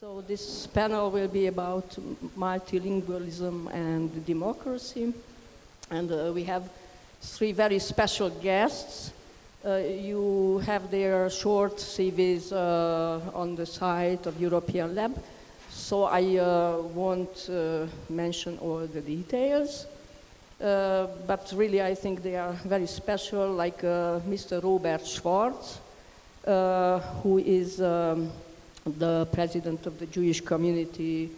So this panel will be about multilingualism and democracy. And uh, we have three very special guests. Uh, you have their short CVs uh, on the site of European Lab. So I uh, won't uh, mention all the details. Uh, but really, I think they are very special, like Mr. Robert Schwartz, who is um, the president of the Jewish community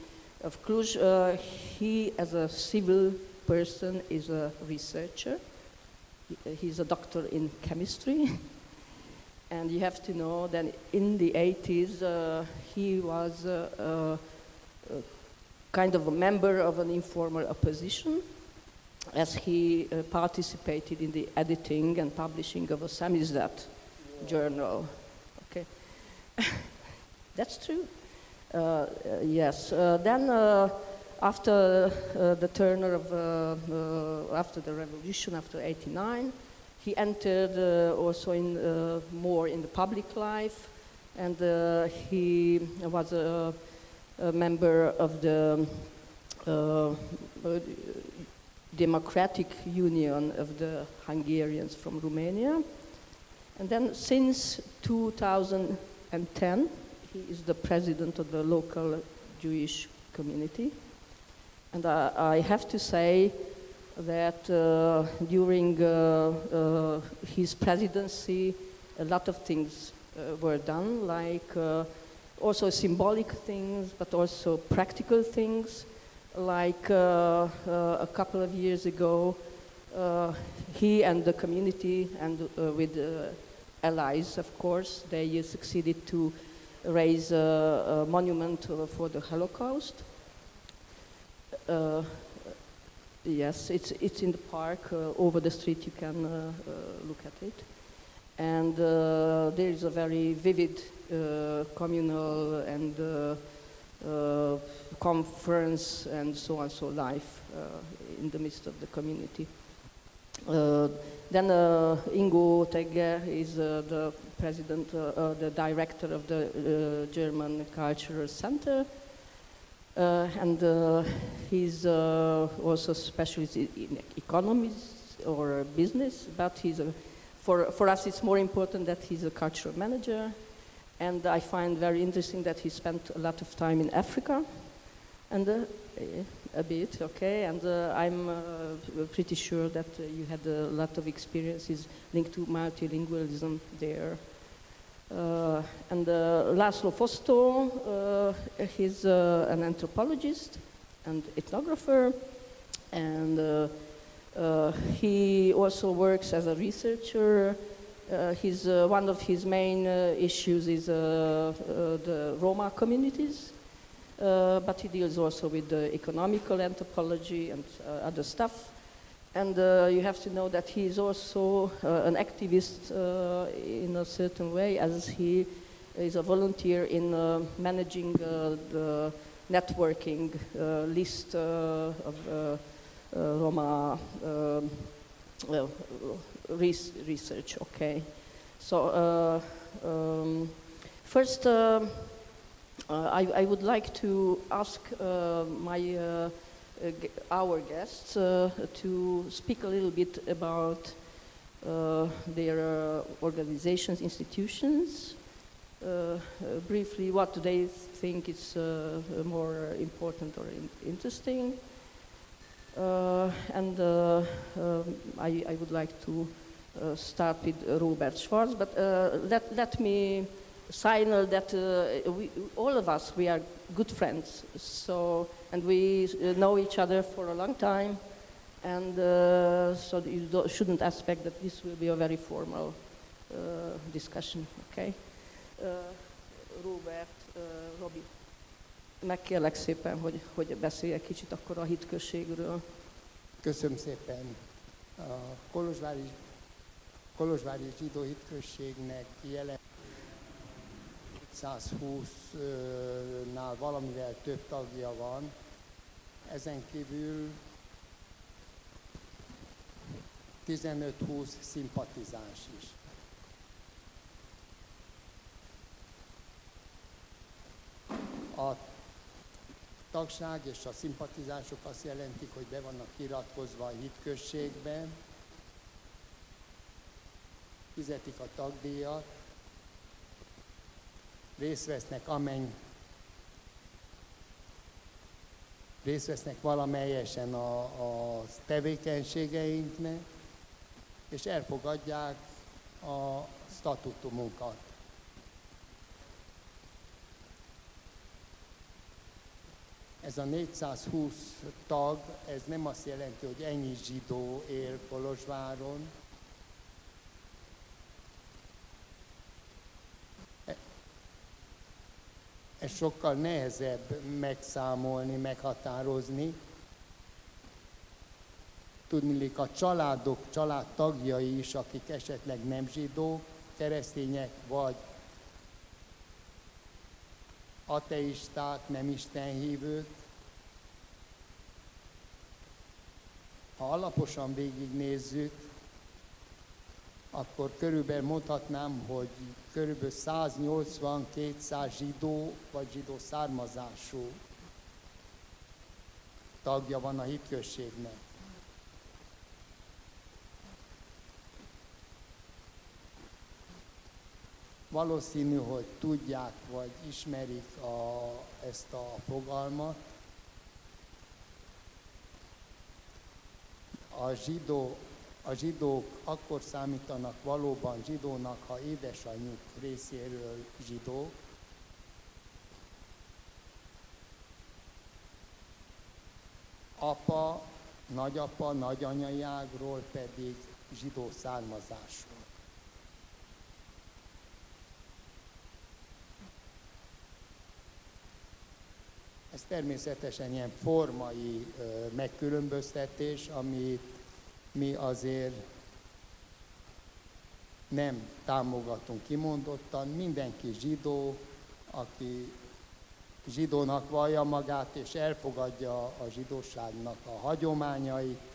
of Cluj. Uh, he, as a civil person, is a researcher. He- He's a doctor in chemistry. and you have to know that in the 80s, uh, he was uh, uh, uh, kind of a member of an informal opposition as he participated in the editing and publishing of a Samizdat journal. Okay, that's true. Uh, uh, yes. Uh, then, uh, after uh, the turn of uh, after the revolution, after '89, he entered also in more in the public life, and he was a, a member of the. Democratic Union of the Hungarians from Romania. And then since 2010, he is the president of the local Jewish community. And I, I have to say that uh, during uh, uh, his presidency, a lot of things uh, were done, like uh, also symbolic things, but also practical things like a couple of years ago, he and the community, and with allies, of course, they succeeded to raise a, a monument uh, for the Holocaust. Uh, yes, it's, it's in the park uh, over the street. You can look at it. And there is a very vivid communal and uh, conference and so on, so life uh, in the midst of the community. Uh, then Ingo Tegger is the president, uh, uh, the director of the uh, German Cultural Center. And he's also specialist in economics or business, but he's a, for, for us it's more important that he's a cultural manager. And I find very interesting that he spent a lot of time in Africa, and uh, a bit, okay. And uh, I'm uh, pretty sure that you had a lot of experiences linked to multilingualism there. Uh, and uh, Laszlo Fosztó, uh, he's an anthropologist and ethnographer, and he also works as a researcher. His, one of his main issues is the Roma communities, uh, but he deals also with the economical anthropology and uh, other stuff. And uh, you have to know that he is also uh, an activist uh, in a certain way, as he is a volunteer in uh, managing uh, the networking uh, list of Roma res- research. Okay, so um, first. I, I would like to ask my our guests uh, to speak a little bit about uh, their uh, organizations, institutions. Briefly, what they think is more important or in- interesting? And um, I, I would like to start with Robert Schwartz, but let, let me signal that uh, we, all of us, we are good friends. So, and we uh, know each other for a long time. And uh, so you shouldn't expect that this will be a very formal uh, discussion, okay? Uh, Robert, uh, Robi, megkérlek szépen, hogy, hogy beszélj egy kicsit akkor a hitközségről. Köszönöm szépen. A Kolozsvári, Kolozsvári zsidó hitközségnek jelen 220-nál valamivel több tagja van. Ezen kívül 15-20 szimpatizáns is. A tagság és a szimpatizások azt jelentik, hogy be vannak iratkozva a hitközségbe, fizetik a tagdíjat, részt vesznek amennyi részt vesznek valamelyesen a, a tevékenységeinknek, és elfogadják a statutumunkat. Ez a 420 tag, ez nem azt jelenti, hogy ennyi zsidó él Kolozsváron. Ez sokkal nehezebb megszámolni, meghatározni. Tudnilik a családok, családtagjai is, akik esetleg nem zsidók, keresztények vagy ateisták, nem istenhívők. Ha alaposan végignézzük, akkor körülbelül mondhatnám, hogy körülbelül 180-200 zsidó vagy zsidó származású tagja van a hitközségnek. Valószínű, hogy tudják vagy ismerik a, ezt a fogalmat. A, zsidó, a zsidók akkor számítanak valóban zsidónak, ha édesanyjuk részéről zsidók, apa, nagyapa, nagyanyai ágról pedig zsidó származású. Ez természetesen ilyen formai megkülönböztetés, ami mi azért nem támogatunk kimondottan. Mindenki zsidó, aki zsidónak vallja magát és elfogadja a zsidóságnak a hagyományait,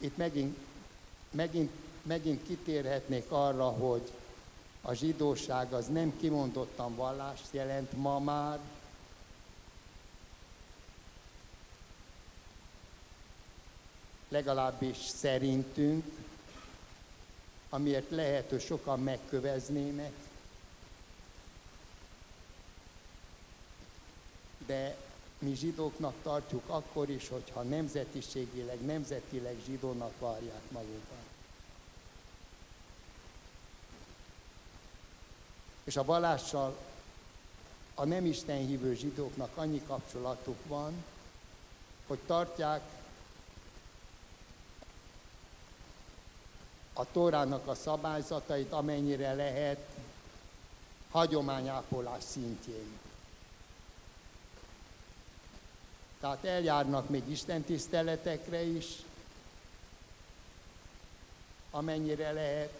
Itt megint, megint megint kitérhetnék arra, hogy a zsidóság az nem kimondottan vallást jelent ma már, legalábbis szerintünk, amiért lehet, hogy sokan megköveznének, de mi zsidóknak tartjuk akkor is, hogyha nemzetiségileg, nemzetileg zsidónak várják magukat. És a vallással a nem Isten hívő zsidóknak annyi kapcsolatuk van, hogy tartják a Tórának a szabályzatait, amennyire lehet hagyományápolás szintjén. Tehát eljárnak még Isten tiszteletekre is, amennyire lehet,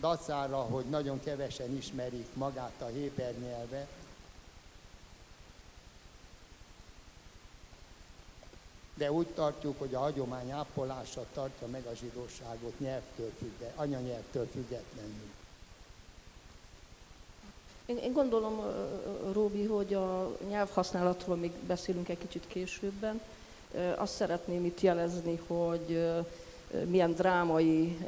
dacára, hogy nagyon kevesen ismerik magát a héber nyelvet, de úgy tartjuk, hogy a hagyomány ápolása tartja meg a zsidóságot nyelvtől függe, anyanyelvtől függetlenül. Én, én gondolom, Róbi, hogy a nyelvhasználatról még beszélünk egy kicsit későbben. Azt szeretném itt jelezni, hogy milyen drámai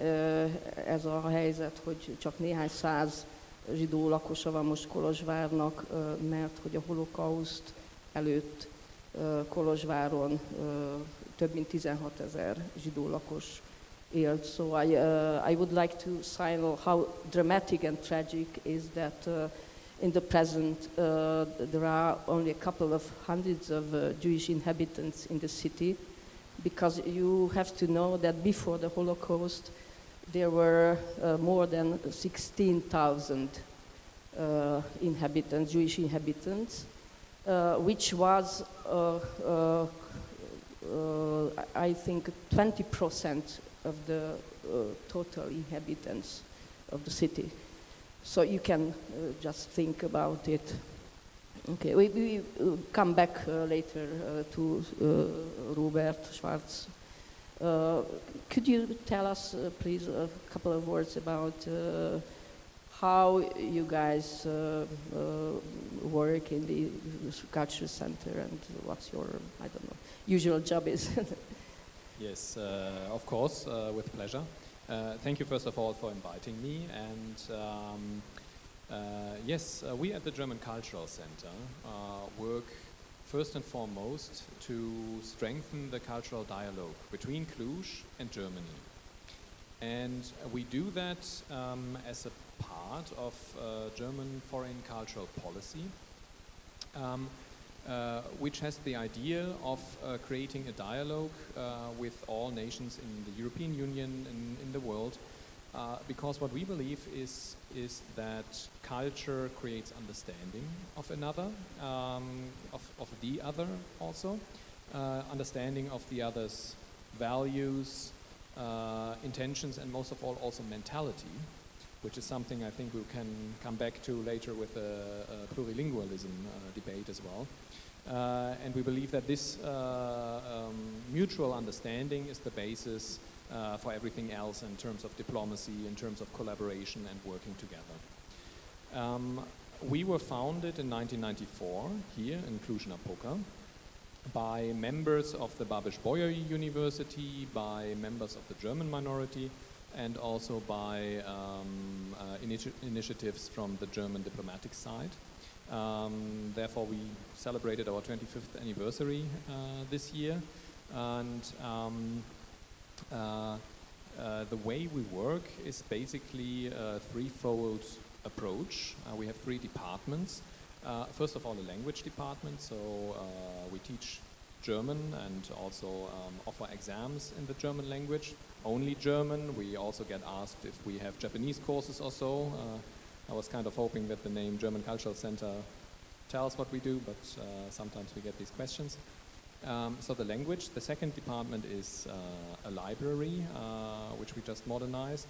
ez a helyzet, hogy csak néhány száz zsidó lakosa van most Kolozsvárnak, mert hogy a holokauszt előtt Kolozsváron több mint 16 ezer zsidó lakos élt. So I, uh, I would like to signal how dramatic and tragic is that uh, in the present uh, there are only a couple of hundreds of uh, Jewish inhabitants in the city because you have to know that before the Holocaust there were uh, more than 16,000 uh, inhabitants, Jewish inhabitants, uh, which was, uh, uh, uh, I think, 20% of the total inhabitants of the city. So you can just think about it. Okay, we, we come back uh, later uh, to uh, Robert Schwarz Uh, could you tell us, uh, please, a couple of words about how you guys work in the culture center and what's your, I don't know, usual job is? Yes, of course, with pleasure. Thank you, first of all, for inviting me. And um, yes, uh, we at the German Cultural Center uh, work first and foremost to strengthen the cultural dialogue between Cluj and Germany. And we do that um, as a part of uh, German foreign cultural policy. Um, uh, which has the idea of uh, creating a dialogue uh, with all nations in the European Union and in the world. Uh, because what we believe is, is that culture creates understanding of another, um, of, of the other also, uh, understanding of the other's values, uh, intentions, and most of all, also mentality, which is something I think we can come back to later with a, a plurilingualism debate as well. Uh, and we believe that this uh, um, mutual understanding is the basis uh, for everything else in terms of diplomacy, in terms of collaboration and working together. Um, we were founded in 1994 here in Cluj-Napoca by members of the Babeș-Bolyai University, by members of the German minority, and also by um, uh, initi initiatives from the German diplomatic side. Um, therefore, we celebrated our 25th anniversary uh, this year, and um, the way we work is basically a threefold approach. Uh, we have three departments. Uh, first of all, a language department, so uh, we teach German and also um, offer exams in the German language. Only German. We also get asked if we have Japanese courses or so. I was kind of hoping that the name German Cultural Center tells what we do, but uh, sometimes we get these questions. Um, so the language, the second department is uh, a library, uh, which we just modernized.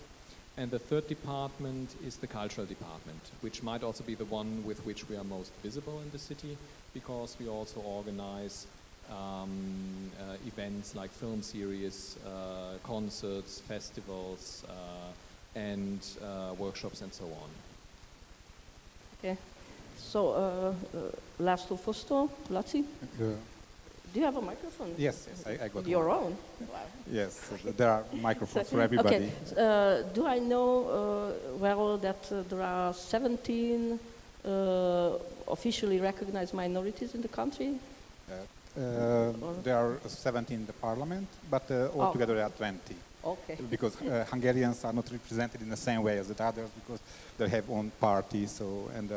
And the third department is the cultural department, which might also be the one with which we are most visible in the city, because we also organize um, uh, events like film series, uh, concerts, festivals, uh, and workshops and so on. Okay. So, uh, uh, Laszlo Fosztó, Laci, Uh, do you have a microphone? yes, yes, I, I got Your one. own? Wow. Yes, so there are microphones for everybody. Okay. Uh, do I know uh, well that uh, there are 17 uh, officially recognized minorities in the country? Uh, there are 17 in the parliament, but uh, Oh. altogether there are 20. Okay. Because uh, Hungarians are not represented in the same way as the others because they have own parties. So and uh,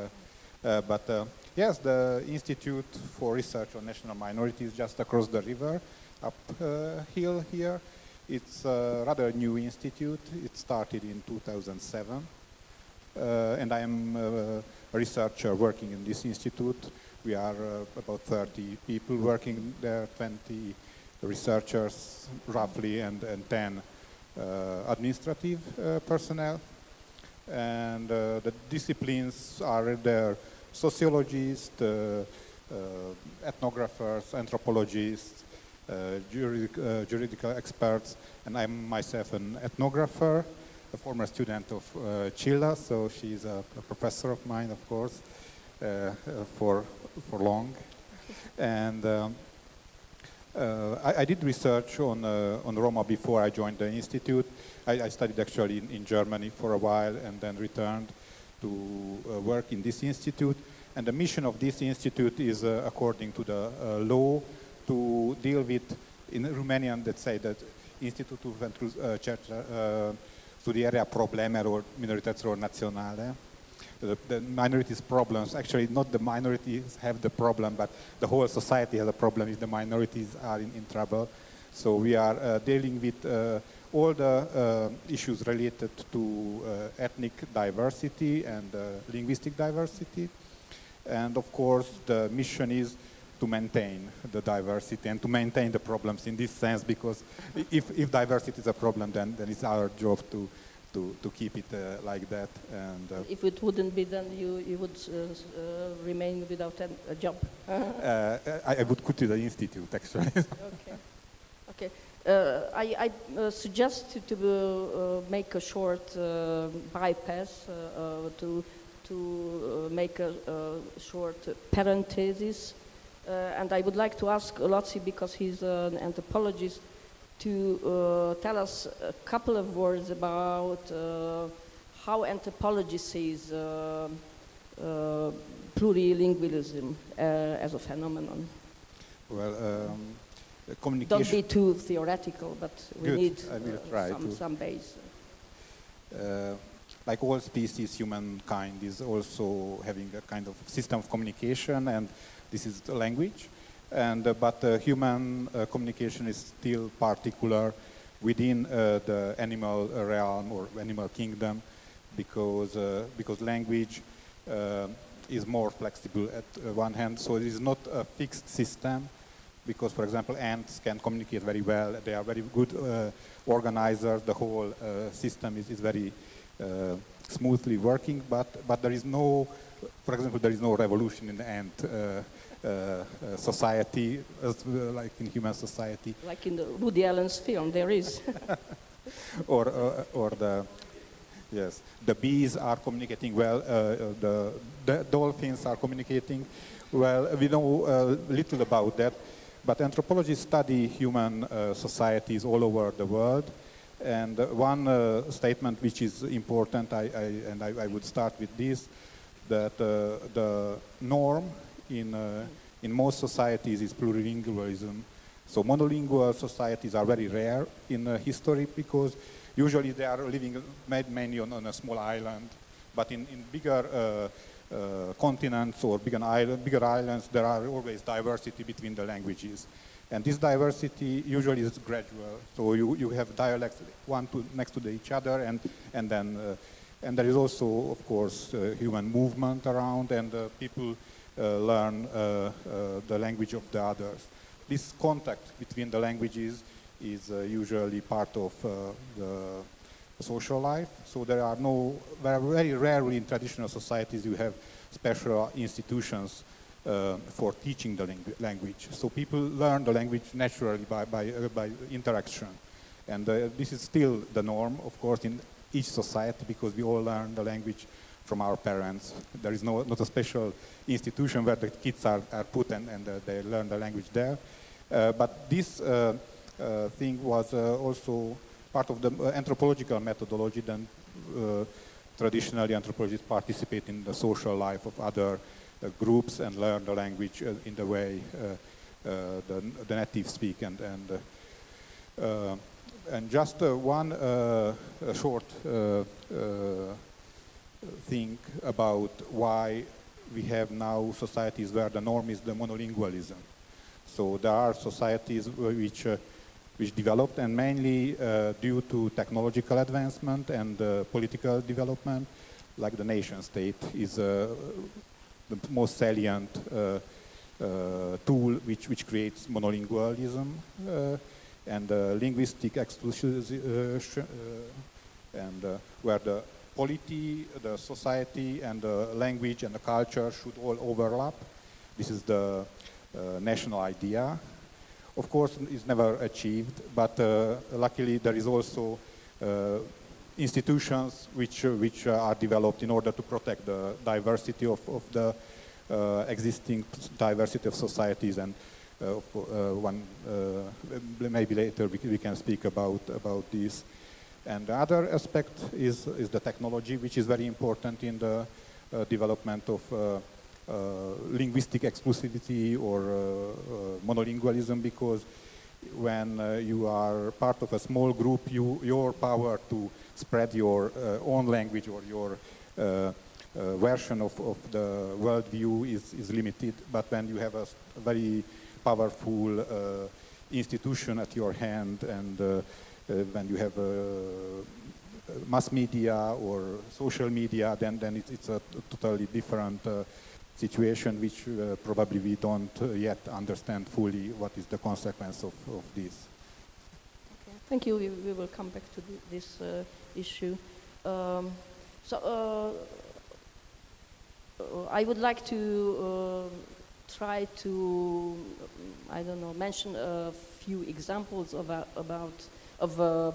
uh, but uh, yes, the Institute for Research on National Minorities just across the river, up uh, hill here. It's a rather new institute. It started in 2007, uh, and I am uh, a researcher working in this institute. We are uh, about 30 people working there, 20 researchers roughly, and, and 10 uh, administrative uh, personnel. And the disciplines are there sociologists, uh, uh, ethnographers, anthropologists, uh, juridic, juridical experts, and I'm myself an ethnographer, a former student of uh, so she's a, a professor of mine, of course, for, for long. And um, uh, I, I, did research on, uh, on Roma before I joined the institute. I, I studied actually in, in, Germany for a while and then returned to uh, work in this institute. And the mission of this institute is, uh, according to the uh, law, to deal with, in Romanian, let's say that Institutul pentru uh, studierea problemelor minorităților naționale the, the, minorities problems. Actually, not the minorities have the problem, but the whole society has a problem if the minorities are in, in trouble. So we are uh, dealing with uh, all the uh, issues related to uh, ethnic diversity and uh, linguistic diversity. And of course, the mission is to maintain the diversity and to maintain the problems in this sense, because if, if diversity is a problem, then, then it's our job to to, to keep it uh, like that. And uh, if it wouldn't be, then you, you would uh, remain without a job. I, I, would to the institute, actually. okay. Okay. Uh, I, I uh, suggest to, uh, uh, make a short uh, bypass uh, to to make a, a short parenthesis, and I would like to ask Laci because he's an anthropologist to tell us a couple of words about how anthropology sees plurilingualism as a phenomenon. Well, um, Don't be too theoretical, but we Good, need uh, some, some base. uh, like all species, humankind is also having a kind of system of communication, and this is the language. And uh, but uh, human uh, communication is still particular within uh, the animal realm or animal kingdom, because uh, because language uh, is more flexible at uh, one hand. So it is not a fixed system, because for example ants can communicate very well. They are very good uh, organizers. The whole uh, system is, is very uh, smoothly working, but, but there is no, for example, there is no revolution in the ant uh, uh, uh, society, as, uh, like in human society, Like in the Woody Allen's film, there is. or, uh, or the, yes, the bees are communicating well, uh, the, the dolphins are communicating well. We know uh, little about that, but anthropologists study human uh, societies all over the world. And uh, one uh, statement which is important, I, I, and I, I would start with this, that uh, the norm in, uh, in most societies is plurilingualism. So monolingual societies are very rare in uh, history because usually they are living ma- mainly on, on a small island. But in, in bigger uh, continents or bigger, island, bigger islands, there are always diversity between the languages. And this diversity usually is gradual. So you, you have dialects one to, next to the, each other, and, and then uh, and there is also, of course, uh, human movement around, and uh, people uh, learn uh, the language of the others. This contact between the languages is usually part of the social life. So there are no, very, rarely in traditional societies you have special institutions uh, for teaching the langu- language. So people learn the language naturally by, by, uh, by interaction. And uh, this is still the norm, of course, in each society because we all learn the language from our parents. There is no, not a special institution where the kids are, are put and, and uh, they learn the language there. Uh, but this uh, thing was also part of the uh, anthropological methodology. Then uh, traditionally anthropologists participate in the social life of other uh, groups and learn the language in the way the, the native speak and, and and just uh, one uh, short uh, thing about why we have now societies where the norm is the monolingualism. So there are societies which which developed and mainly uh, due to technological advancement and uh, political development, like the nation state is uh, the most salient tool which, which creates monolingualism and linguistic exclusion and where the polity, the society, and the language and the culture should all overlap. This is the uh, national idea. Of course, it's never achieved, but uh, luckily there is also uh, institutions which, uh, which are developed in order to protect the diversity of, of the existing diversity of societies and uh, one, uh, maybe later we, we can speak about, about this. And the other aspect is, is the technology, which is very important in the uh, development of linguistic exclusivity or uh, uh, monolingualism, because when uh, you are part of a small group, you, your power to spread your uh, own language or your uh, uh, version of, of the worldview is, is limited. But when you have a very powerful uh, institution at your hand and uh, uh, when you have uh, mass media or social media, then, then it's, it's a totally different uh, situation which uh, probably we don't uh, yet understand fully what is the consequence of, of this. Thank you. We, we will come back to thi- this uh, issue. Um, so I would like to try to, um, I don't know, mention a few examples of, uh, about of uh,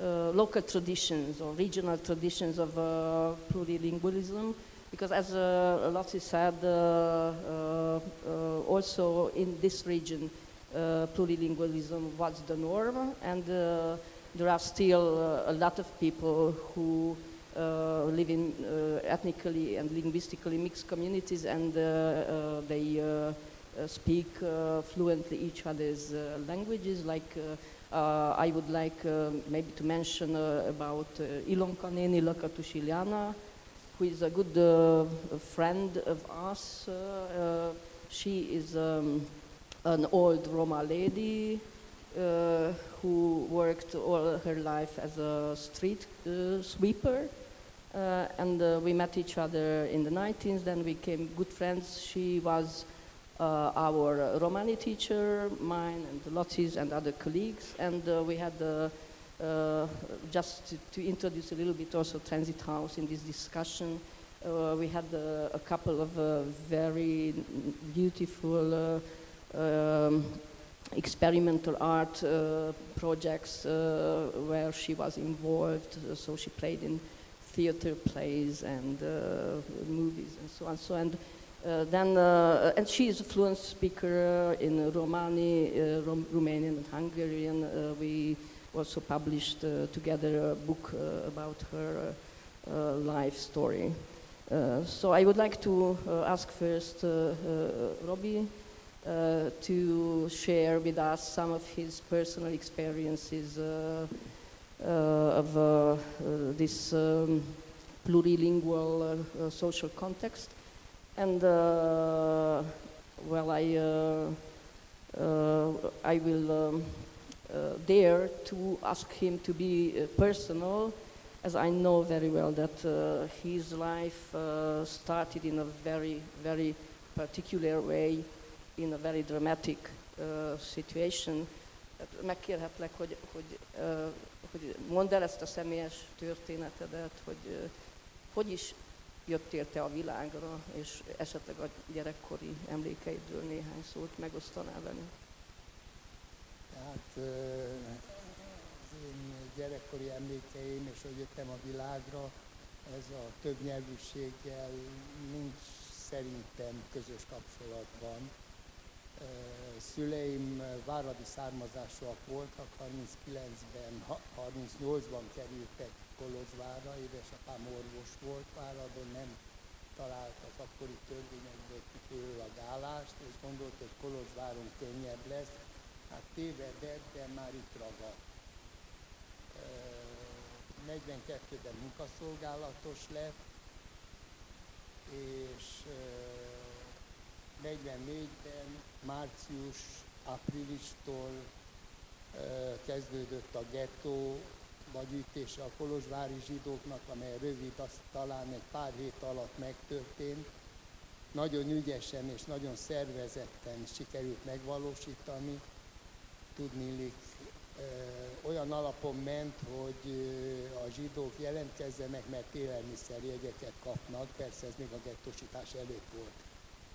uh, local traditions or regional traditions of uh, plurilingualism. Because as uh, Laci said, uh, uh, uh, also in this region, plurilingualism was the norm, and there are still a lot of people who live in ethnically and linguistically mixed communities, and they speak fluently each other's languages. Like uh, I would like uh, maybe to mention uh, about uh, Ilonka Neni Lakatusiliana, who is a good uh, friend of us. Uh, uh, she is um, an old Roma lady uh, who worked all her life as a street uh, sweeper. Uh, and we met each other in the 90s, then we became good friends. She was our Romani teacher, mine and Laci's and other colleagues. And we had, uh, just to, to introduce a little bit also Transit House in this discussion, uh, we had uh, a couple of uh, very beautiful uh, um, experimental art projects where she was involved. So she played in theater plays and movies and so on. So and then and she is a fluent speaker in Romani, Rom- Romanian and Hungarian. We also published uh, together a book uh, about her uh, uh life story. Uh, so I would like to uh, ask first Robbie to share with us some of his personal experiences of this um, plurilingual social context. And well, I, uh, I will um, dare to ask him to be uh, personal, as I know very well that uh, his life uh, started in a very, very particular way, in a very dramatic uh, situation. Hát Megkérhetlek, hogy, hogy, uh, hogy mondd el ezt a személyes történetedet, hogy uh, hogy is jöttél te a világra, és esetleg a gyerekkori emlékeidről néhány szót megosztanál velünk. Tehát az én gyerekkori emlékeim, és hogy jöttem a világra, ez a több nyelvűséggel nincs szerintem közös kapcsolatban. Szüleim váradi származásúak voltak, 39-ben, ha- 38-ban kerültek Kolozsvárra, édesapám orvos volt Váradon, nem talált az akkori törvényekből kifolyólag állást, és gondolt, hogy Kolozsváron könnyebb lesz, hát tévedett, de már itt ragadt. Ö, 42-ben munkaszolgálatos lett, és ö, 44-ben március, áprilistól kezdődött a gettó gyűjtése a kolozsvári zsidóknak, amely rövid, azt talán egy pár hét alatt megtörtént. Nagyon ügyesen és nagyon szervezetten sikerült megvalósítani. Tudnilik, ö, olyan alapon ment, hogy ö, a zsidók jelentkezzenek, mert élelmiszerjegyeket kapnak, persze ez még a gettósítás előtt volt.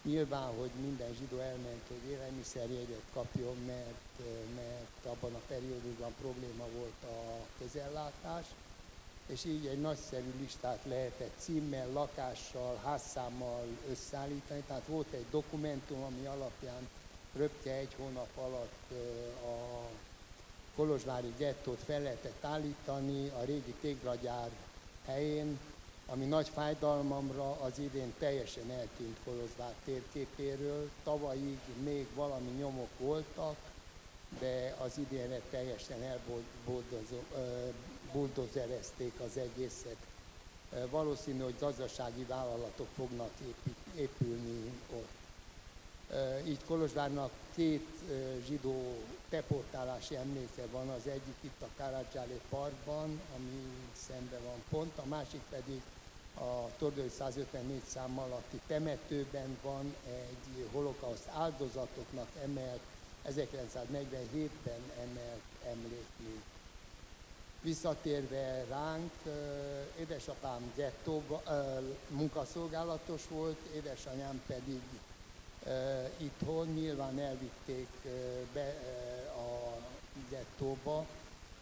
Nyilván, hogy minden zsidó elment, hogy élelmiszerjegyet kapjon, mert, ö, mert abban a periódusban probléma volt a közellátás, és így egy nagyszerű listát lehetett címmel, lakással, házszámmal összeállítani. Tehát volt egy dokumentum, ami alapján röpke egy hónap alatt a Kolozsvári gettót fel lehetett állítani a régi tégragyár helyén, ami nagy fájdalmamra az idén teljesen eltűnt Kolozsvár térképéről. Tavalyig még valami nyomok voltak, de az idénre teljesen elbuldozerezték az egészet. Valószínű, hogy gazdasági vállalatok fognak épülni ott. Így Kolozsvárnak két zsidó deportálási emléke van, az egyik itt a Karadzsálé parkban, ami szembe van pont, a másik pedig a Tordói 154 szám alatti temetőben van egy holokauszt áldozatoknak emelt, 1947-ben emelt emlékmű. Visszatérve ránk, édesapám gettóba, ö, munkaszolgálatos volt, édesanyám pedig itthon nyilván elvitték ö, be ö, a gettóba.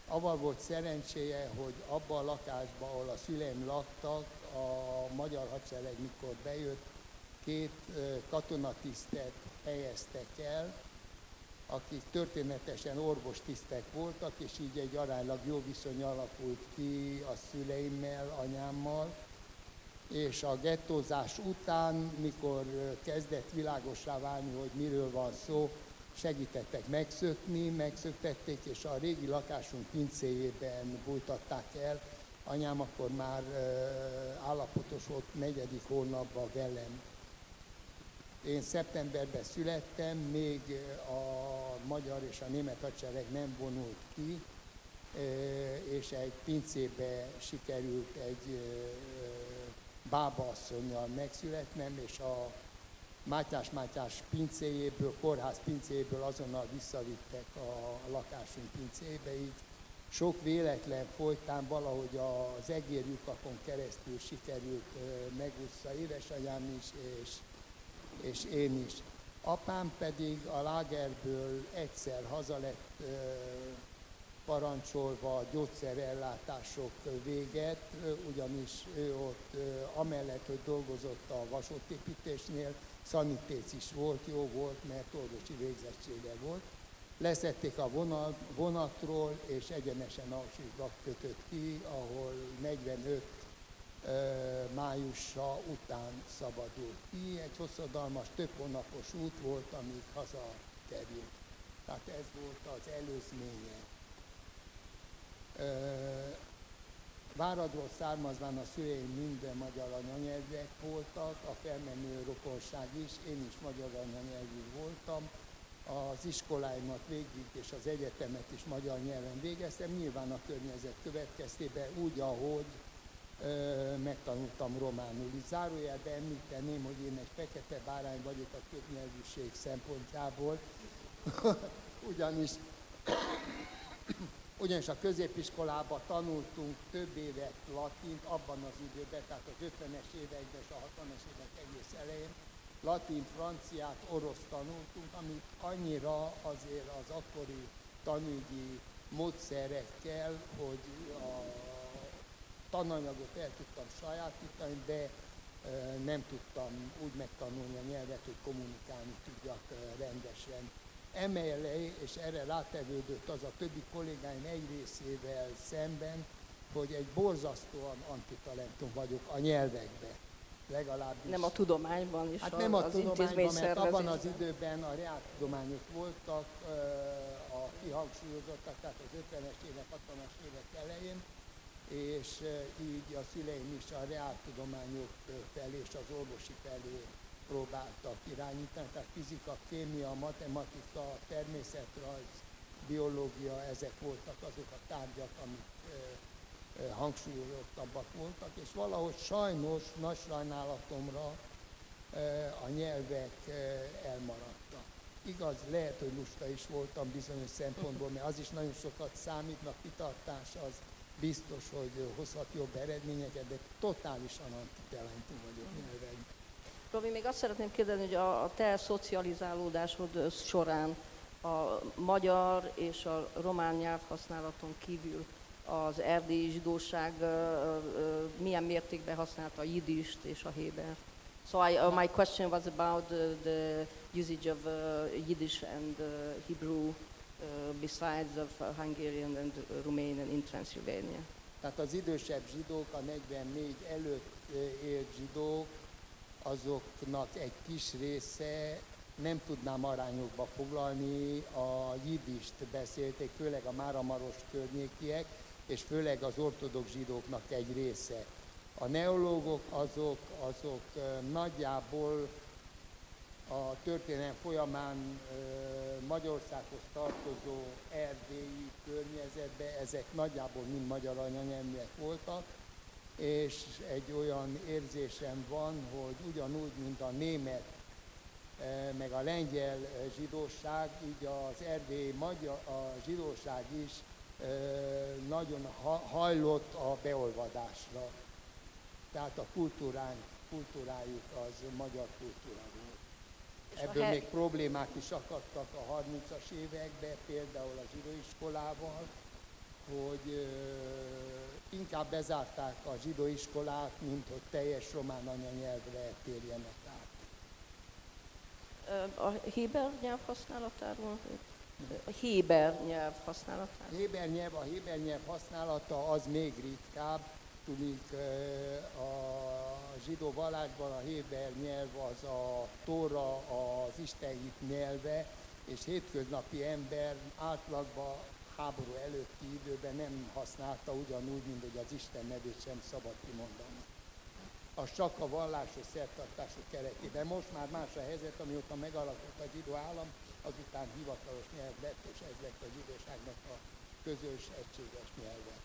Aval volt szerencséje, hogy abba a lakásba, ahol a szüleim laktak, a magyar hadsereg mikor bejött, két katonatisztet helyeztek el, akik történetesen orvostisztek voltak, és így egy aránylag jó viszony alakult ki a szüleimmel, anyámmal, és a gettózás után, mikor kezdett világosá válni, hogy miről van szó, segítettek megszökni, megszöktették, és a régi lakásunk pincéjében bújtatták el. Anyám akkor már állapotos volt negyedik hónapban velem. Én szeptemberben születtem, még a magyar és a német hadsereg nem vonult ki, és egy pincébe sikerült egy ö, bábaasszonynal megszületnem, és a Mátyás Mátyás pincéjéből, kórház pincéjéből azonnal visszavittek a lakásunk pincébe, így sok véletlen folytán valahogy az egérlyukakon keresztül sikerült ö, megúszza édesanyám is, és, és én is. Apám pedig a lágerből egyszer haza parancsolva a gyógyszerellátások véget, ugyanis ő ott amellett, hogy dolgozott a vasútépítésnél, szanitéc is volt, jó volt, mert orvosi végzettsége volt. Leszették a vonat, vonatról, és egyenesen Auschwitzba kötött ki, ahol 45 ö, májusa után szabadult ki. Egy hosszadalmas, több hónapos út volt, amíg hazakerült. Tehát ez volt az előzménye. Váradról származván a szüleim minden magyar anyanyelvek voltak, a felmenő rokonság is, én is magyar anyanyelvű voltam. Az iskoláimat végig és az egyetemet is magyar nyelven végeztem, nyilván a környezet következtében úgy, ahogy ö, megtanultam románul. Itt zárójelben említeném, hogy én egy fekete bárány vagyok a többnyelvűség szempontjából, ugyanis ugyanis a középiskolában tanultunk több évet latint abban az időben, tehát az 50-es években és a 60-es évek egész elején, latint, franciát, orosz tanultunk, amit annyira azért az akkori tanügyi módszerekkel, hogy a tananyagot el tudtam sajátítani, de nem tudtam úgy megtanulni a nyelvet, hogy kommunikálni tudjak rendesen emellé, és erre rátevődött az a többi kollégáim egy részével szemben, hogy egy borzasztóan antitalentum vagyok a nyelvekbe. Legalábbis. Nem a tudományban is, Hát a, nem a az tudományban, mert abban az időben a reáltudományok voltak, a kihangsúlyozottak, tehát az 50-es évek, 60-as évek elején, és így a szüleim is a reáltudományok felé és az orvosi felé próbáltak irányítani, tehát fizika, kémia, matematika, természetrajz, biológia, ezek voltak azok a tárgyak, amik ö, hangsúlyozottabbak voltak, és valahogy sajnos, nagy sajnálatomra a nyelvek ö, elmaradtak. Igaz, lehet, hogy lusta is voltam bizonyos szempontból, mert az is nagyon sokat számít, a kitartás az biztos, hogy hozhat jobb eredményeket, de totálisan antitalentum vagyok nyelvekben. Robi, még azt szeretném kérdezni, hogy a, a te szocializálódásod során a magyar és a román nyelvhasználaton kívül az erdélyi zsidóság milyen mértékben használta a jiddist és a héber? So I, uh, my question was about the, the usage of uh, Yiddish and uh, Hebrew uh, besides of uh, Hungarian and uh, Romanian in Transylvania. Tehát az idősebb zsidók, a 44 előtt élt zsidók, azoknak egy kis része nem tudnám arányokba foglalni, a jidist beszélték, főleg a Máramaros környékiek, és főleg az ortodox zsidóknak egy része. A neológok azok, azok nagyjából a történelem folyamán Magyarországhoz tartozó erdélyi környezetbe, ezek nagyjából mind magyar anyanyelvűek voltak, és egy olyan érzésem van, hogy ugyanúgy, mint a német, eh, meg a lengyel eh, zsidóság, így az erdélyi magyar, a zsidóság is eh, nagyon ha- hajlott a beolvadásra. Tehát a kultúránk, kultúrájuk az magyar kultúra volt. Ebből még problémák is akadtak a 30-as években, például a zsidóiskolával, hogy inkább bezárták a zsidóiskolát, mint hogy teljes román anyanyelvre térjenek át. A héber nyelv használatáról? A héber nyelv használatáról? Héber nyelv, a héber nyelv használata az még ritkább, tudjuk ö, a zsidó vallásban a héber nyelv az a Tóra, az Istenhit nyelve, és hétköznapi ember átlagban háború előtti időben nem használta ugyanúgy, mint hogy az Isten nevét sem szabad kimondani. Az csak a vallásos szertartások keretében. Most már más a helyzet, amióta megalakult a zsidó állam, azután hivatalos nyelv lett, és ez lett a zsidóságnak a közös, egységes nyelve.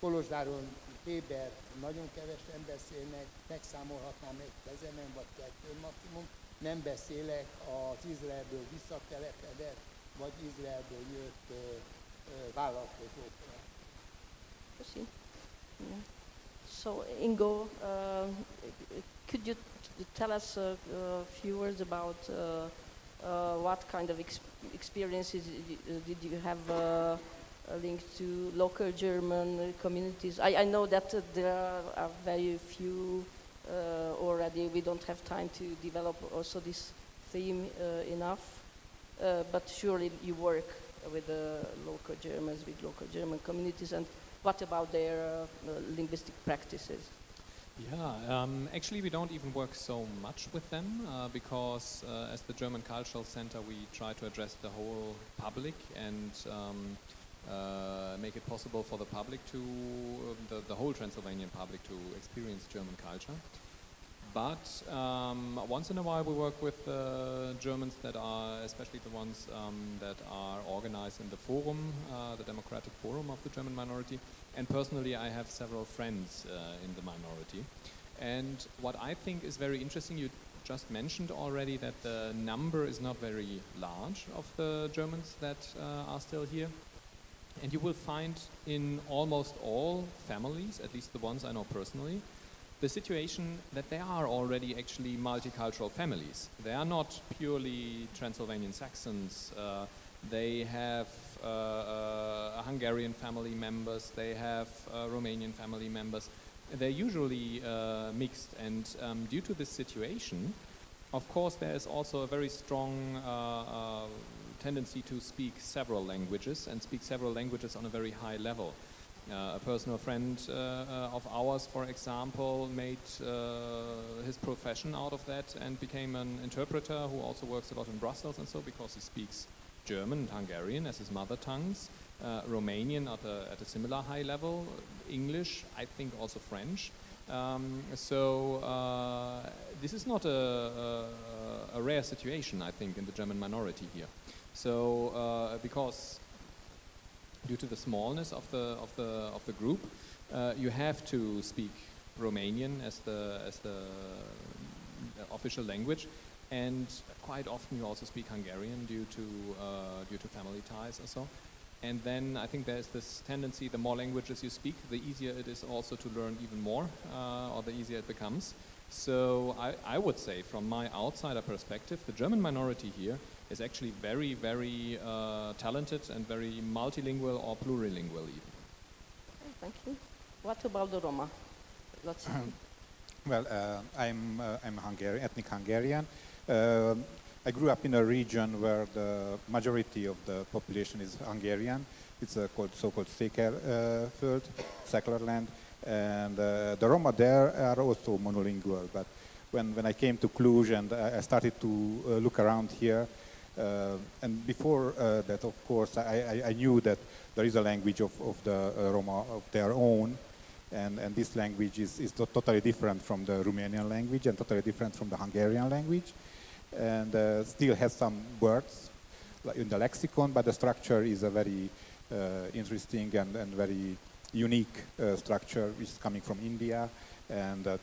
Kolozsváron Héber nagyon kevesen beszélnek, megszámolhatnám egy kezemen, vagy kettő maximum. Nem beszélek az Izraelből visszatelepedett, vagy Izraelből jött Yeah. So, Ingo, uh, could you tell us a, a few words about uh, uh, what kind of ex- experiences did you, uh, have uh, a to local German communities? I, I know that uh, there are very few uh, already. We don't have time to develop also this theme uh, enough, uh, but surely you work with the local Germans, with local German communities, and what about their uh, uh, linguistic practices? Yeah, um, actually, we don't even work so much with them uh, because, uh, as the German Cultural Center, we try to address the whole public and um, uh, make it possible for the public to, um, the, the whole Transylvanian public to experience German culture. But um, once in a while, we work with uh, Germans that are, especially the ones um, that are organized in the Forum, uh, the Democratic Forum of the German minority. And personally, I have several friends uh, in the minority. And what I think is very interesting, you just mentioned already that the number is not very large of the Germans that uh, are still here. And you will find in almost all families, at least the ones I know personally, the situation that they are already actually multicultural families. They are not purely Transylvanian Saxons. Uh, they have uh, uh, Hungarian family members. They have uh, Romanian family members. They're usually uh, mixed, and um, due to this situation, of course, there is also a very strong uh, tendency to speak several languages and speak several languages on a very high level. Uh, a personal friend uh, uh, of ours, for example, made his profession out of that and became an interpreter who also works a lot in Brussels and so because he speaks German and Hungarian as his mother tongues, uh, Romanian at a, at a similar high level, English, I think also French. Um, so uh, this is not a, a, a rare situation, I think, in the German minority here. So uh, because due to the smallness of the of the of the group, uh, you have to speak Romanian as the as the official language, and quite often you also speak Hungarian due to uh, due to family ties and so. And then I think there's this tendency: the more languages you speak, the easier it is also to learn even more, uh, or the easier it becomes. So I, I would say, from my outsider perspective, the German minority here is actually very, very uh, talented and very multilingual or plurilingual even. Thank you. What about the Roma? Let's Well, uh, I'm uh, I'm Hungarian, ethnic Hungarian. Um I grew up in a region where the majority of the population is Hungarian. It's a called so-called Székelyföld, Szekler land, and uh, the Roma there are also monolingual. But when when I came to Cluj and I I started to uh, look around here, uh, and before uh, that, of course, I, I, I knew that there is a language of, of the uh, Roma of their own, and, and this language is, is totally different from the Romanian language and totally different from the Hungarian language, and uh, still has some words in the lexicon, but the structure is a very uh, interesting and, and very unique uh, structure, which is coming from India. And uh,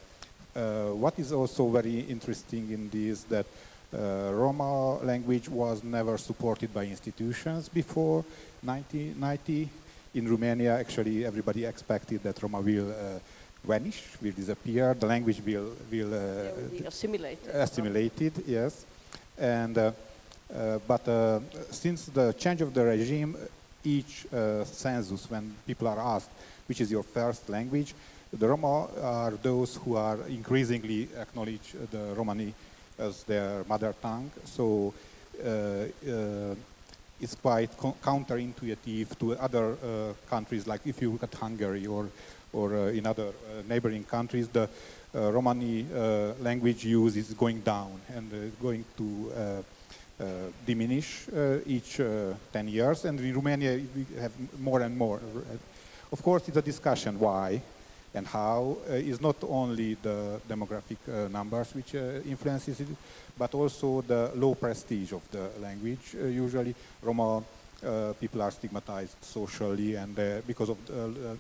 uh, what is also very interesting in this that uh, Roma language was never supported by institutions before 1990. In Romania, actually, everybody expected that Roma will uh, vanish, will disappear, the language will, will uh, will be assimilated. assimilated, yes. And, uh, uh, but uh, since the change of the regime, each uh, census, when people are asked which is your first language, the Roma are those who are increasingly acknowledge the Romani as their mother tongue. So uh, uh, it's quite co- counterintuitive to other uh, countries, like if you look at Hungary or, or in other neighboring countries, the Romani language use is going down and going to uh, diminish uh, each uh, 10 years. And in Romania, we have more and more. Of course, it's a discussion why and how uh, is not only the demographic uh, numbers which uh, influences it, but also the low prestige of the language. Uh, usually, Roma uh, people are stigmatized socially, and because of the,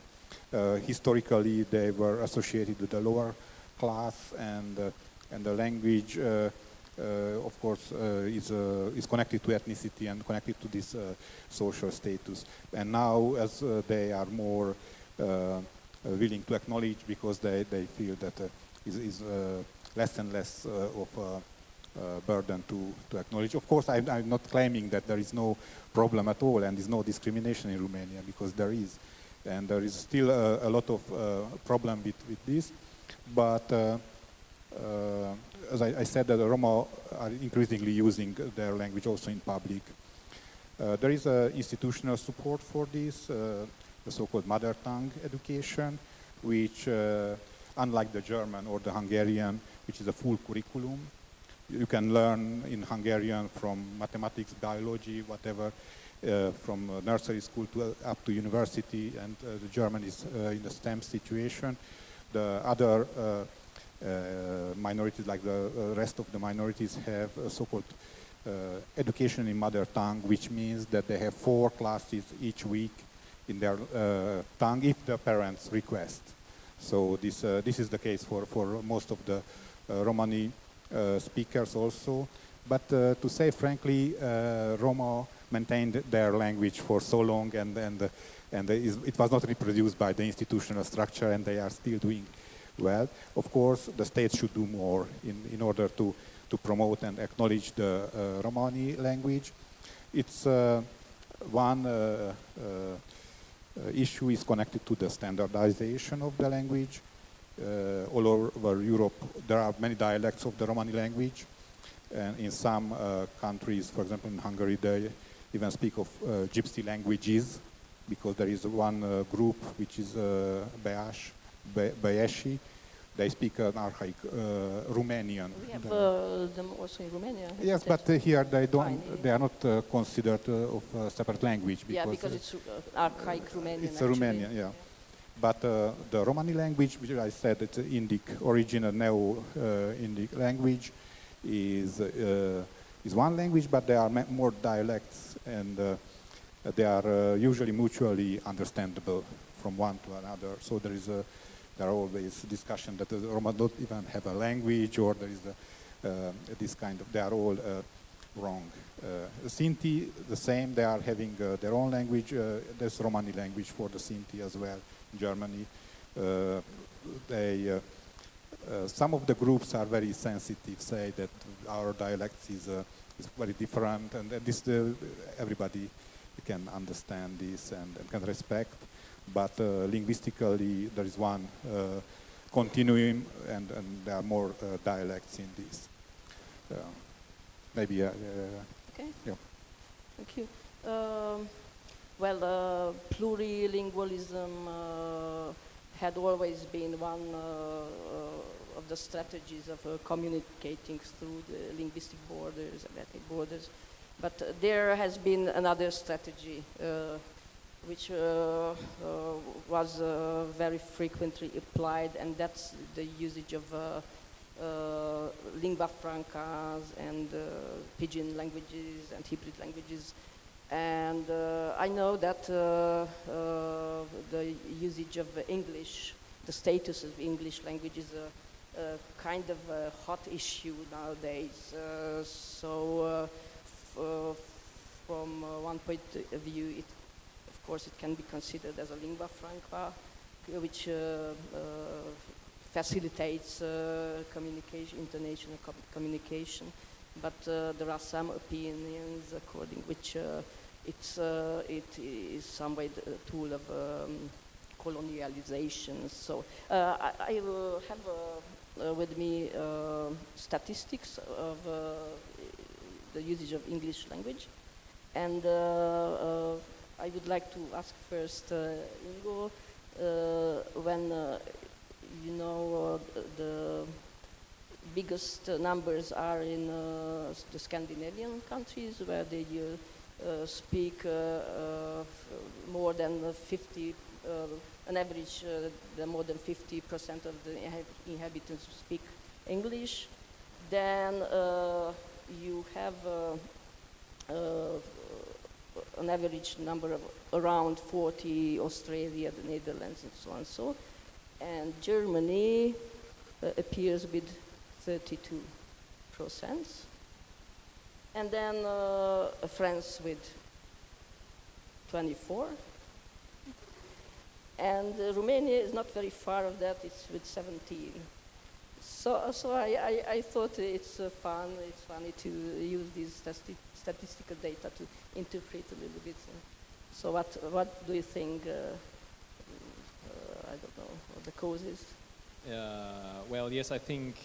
uh, historically they were associated with the lower class, and and the language, of course, is is connected to ethnicity and connected to this social status. And now, as they are more willing to acknowledge because they, they feel that uh, is, is uh, less and less uh, of a uh, burden to, to acknowledge. Of course, I'm, I'm not claiming that there is no problem at all and there's no discrimination in Romania because there is. And there is still a, a lot of uh, problem with, with this. But uh, uh, as I, I said, that the Roma are increasingly using their language also in public. Uh, there is uh, institutional support for this, uh, the so-called mother tongue education, which, uh, unlike the German or the Hungarian, which is a full curriculum, you can learn in Hungarian from mathematics, biology, whatever, uh, from uh, nursery school to uh, up to university, and uh, the German is in a STEM situation. The other minorities, like the rest of the minorities, have so-called uh, education in mother tongue, which means that they have four classes each week in their uh, tongue if the parents request. So this, uh, this is the case for, for most of the uh, Romani speakers also. But to say frankly, Roma maintained their language for so long and, and, and it was not reproduced by the institutional structure and they are still doing well. Of course, the state should do more in, in order to, to promote and acknowledge the uh, Romani language. It's uh, one uh, issue is connected to the standardization of the language. Uh, all over Europe, there are many dialects of the Romani language, and in some uh, countries, for example, in Hungary, they even speak of uh, gypsy languages because there is one uh, group which is uh, Beas, Be- Beesi. They speak an archaic uh, Romanian. We have uh, them also in Romania. Yes, but uh, here they don't. Fine. They are not uh, considered uh, of a separate language because, yeah, because uh, it's uh, archaic Romanian. it's a actually. Romanian, yeah. But uh, the Romani language, which I said, it's Indic origin, a Neo-Indic language, is uh, is one language, but there are more dialects, and uh, they are uh, usually mutually understandable from one to another. So there is a there are always discussion that the Roma don't even have a language, or there is a, uh, this kind of. They are all uh, wrong. Uh, Sinti, the same. They are having uh, their own language. Uh, there's Romani language for the Sinti as well in Germany. Uh, they, uh, some of the groups are very sensitive, say that our dialect is, is very different, and, and this everybody can understand this and, and can respect. But uh, linguistically, there is one uh, continuum, and, and there are more uh, dialects in this. Maybe. Okay. Yeah. Thank you. Um, well, uh, plurilingualism uh, had always been one uh, of the strategies of uh, communicating through the linguistic borders and ethnic borders. But uh, there has been another strategy uh, which uh, uh, was uh, very frequently applied, and that's the usage of lingua francas and pidgin languages and hybrid languages. And I know that the usage of English, the status of English language is a, kind of a hot issue nowadays. Uh, so, uh, from one point of view, it, of course, it can be considered as a lingua franca, which uh, uh, facilitates uh, communication, international co- communication. but there are some opinions according which it's it is some way a tool of um, colonialization. So I, I uh, have uh, with me uh, statistics of uh, the usage of English language, and I would like to ask first uh, Ingo uh, when uh, you know the biggest numbers are in the Scandinavian countries where they speak more than uh, 50, uh, an average, uh, more than 50% of the inhabitants speak English. Then uh, you have uh, an average number of around 40, Australia, the Netherlands, and so on. and So, and Germany uh, appears with 32 percent, and then uh, France with 24, and uh, Romania is not very far of that; it's with 17. So, so I, I, I thought it's uh, fun. It's funny to use these stati- statistical data to interpret a little bit. So, what what do you think? Uh, uh, I don't know the causes. Uh, well, yes, I think,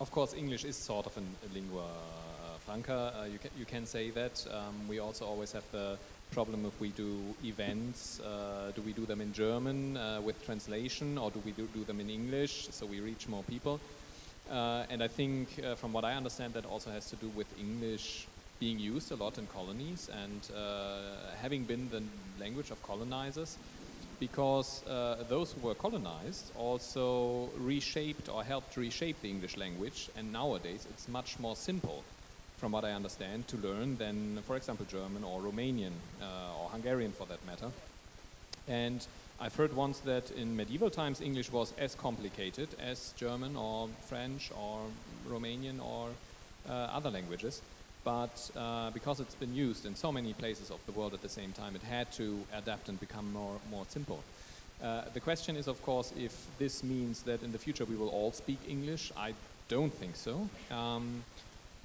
of course, English is sort of an, a lingua franca. You, can, you can say that. Um, we also always have the problem if we do events, uh, do we do them in German uh, with translation or do we do, do them in English so we reach more people? Uh, and I think, from what I understand, that also has to do with English being used a lot in colonies and uh, having been the language of colonizers because uh, those who were colonized also reshaped or helped reshape the English language, and nowadays it's much more simple, from what I understand, to learn than, for example, German or Romanian uh, or Hungarian for that matter. And I've heard once that in medieval times English was as complicated as German or French or Romanian or uh, other languages. But uh, because it's been used in so many places of the world at the same time, it had to adapt and become more, more simple. Uh, the question is, of course, if this means that in the future we will all speak English. I don't think so. Um,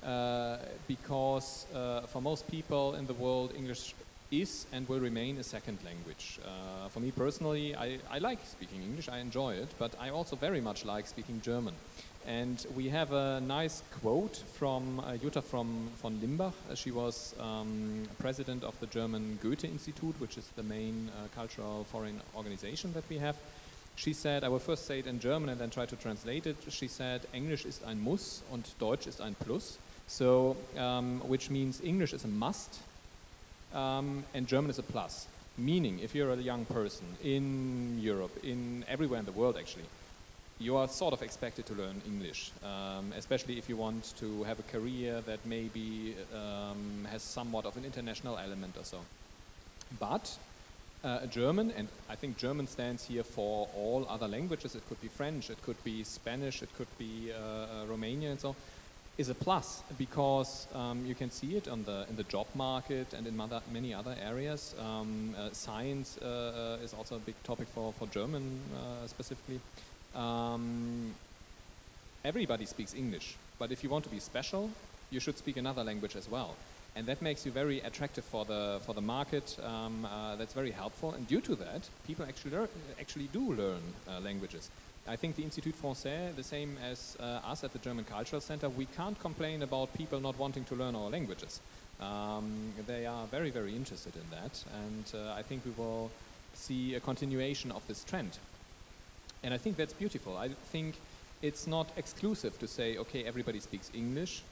uh, because uh, for most people in the world, English is and will remain a second language. Uh, for me personally, I, I like speaking English, I enjoy it, but I also very much like speaking German. And we have a nice quote from uh, Jutta from, von Limbach. Uh, she was um, president of the German Goethe Institute, which is the main uh, cultural foreign organization that we have. She said, I will first say it in German and then try to translate it. She said, English ist ein Muss und Deutsch ist ein Plus. So, um, which means English is a must um, and German is a plus. Meaning, if you're a young person in Europe, in everywhere in the world actually, you are sort of expected to learn English, um, especially if you want to have a career that maybe um, has somewhat of an international element or so. But uh, German, and I think German stands here for all other languages. It could be French, it could be Spanish, it could be uh, uh, Romanian, and so on, is a plus because um, you can see it on the in the job market and in mother, many other areas. Um, uh, science uh, uh, is also a big topic for for German specifically. Um, everybody speaks English, but if you want to be special, you should speak another language as well. And that makes you very attractive for the for the market. Um, uh, that's very helpful, and due to that, people actually actually do learn uh, languages. I think the Institut Français, the same as uh, us at the German Cultural Center, we can't complain about people not wanting to learn our languages. Um, they are very, very interested in that, and uh, I think we will see a continuation of this trend. And I think that's beautiful. I think it's not exclusive to say, okay, everybody speaks English,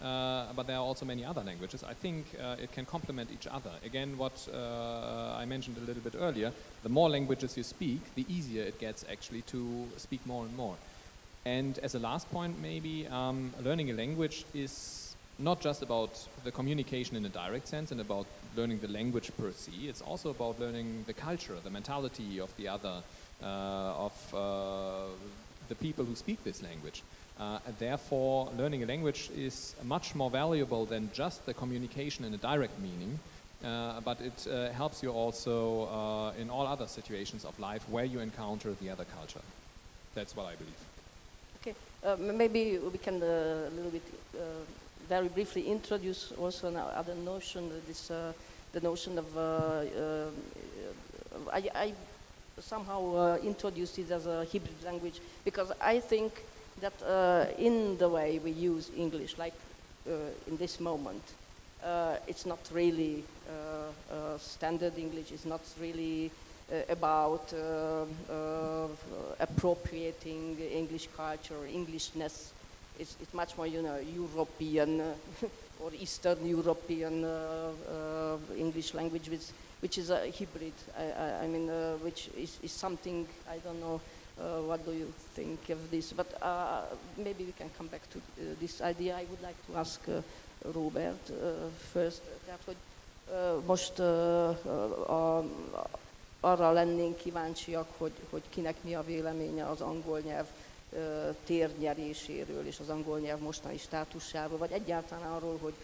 uh, but there are also many other languages. I think uh, it can complement each other. Again, what uh, I mentioned a little bit earlier, the more languages you speak, the easier it gets actually to speak more and more. And as a last point, maybe, um, learning a language is not just about the communication in a direct sense and about learning the language per se, it's also about learning the culture, the mentality of the other, of uh, the people who speak this language. Uh, therefore, learning a language is much more valuable than just the communication in a direct meaning, uh, but it uh, helps you also uh, in all other situations of life where you encounter the other culture. That's what I believe. Okay, uh, maybe we can uh, a little bit uh, very briefly introduce also another notion, uh, this, uh, the notion of, uh, uh, I, I somehow uh, introduced it as a hybrid language because I think that uh, in the way we use English, like uh, in this moment, uh, it's not really uh, uh, standard English, it's not really about appropriating English culture Englishness. It's, it's much more, you know, European or Eastern European English language, which, which is a hybrid. I, I, I mean, uh, which is, is something I don't know. Uh, what do you think of this? But uh, maybe we can come back to uh, this idea. I would like to ask uh, Robert uh, first. Tehát, hogy most a, arra lennénk kíváncsiak, hogy, hogy kinek mi a véleménye az angol nyelv térnyeréséről és az angol nyelv mostani státusáról, vagy egyáltalán arról, hogy,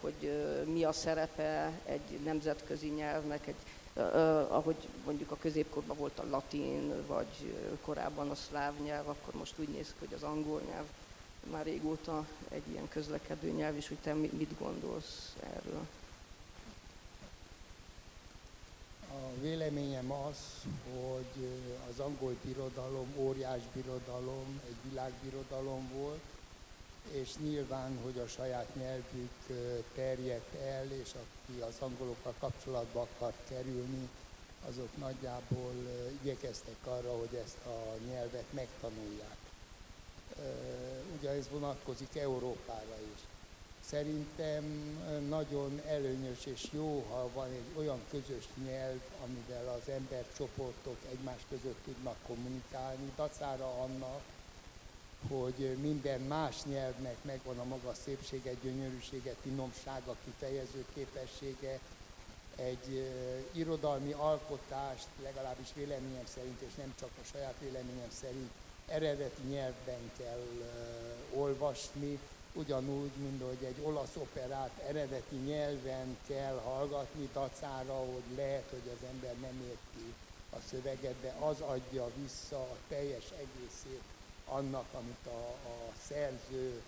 hogy mi a szerepe egy nemzetközi nyelvnek, egy, ahogy mondjuk a középkorban volt a latin, vagy korábban a szláv nyelv, akkor most úgy néz ki, hogy az angol nyelv már régóta egy ilyen közlekedő nyelv, és hogy te mi- mit gondolsz erről? A véleményem az, hogy az angol birodalom óriás birodalom, egy világbirodalom volt, és nyilván, hogy a saját nyelvük terjedt el, és aki az angolokkal kapcsolatba akart kerülni, azok nagyjából igyekeztek arra, hogy ezt a nyelvet megtanulják. Ugye ez vonatkozik Európára is. Szerintem nagyon előnyös és jó, ha van egy olyan közös nyelv, amivel az embercsoportok egymás között tudnak kommunikálni, dacára annak, hogy minden más nyelvnek megvan a maga szépsége, gyönyörűsége, finomsága, kifejező képessége, egy ö, irodalmi alkotást, legalábbis véleményem szerint, és nem csak a saját véleményem szerint, eredeti nyelvben kell ö, olvasni, ugyanúgy, mint hogy egy olasz operát eredeti nyelven kell hallgatni, dacára, hogy lehet, hogy az ember nem érti a szöveget, de az adja vissza a teljes egészét annak, amit a, a szerző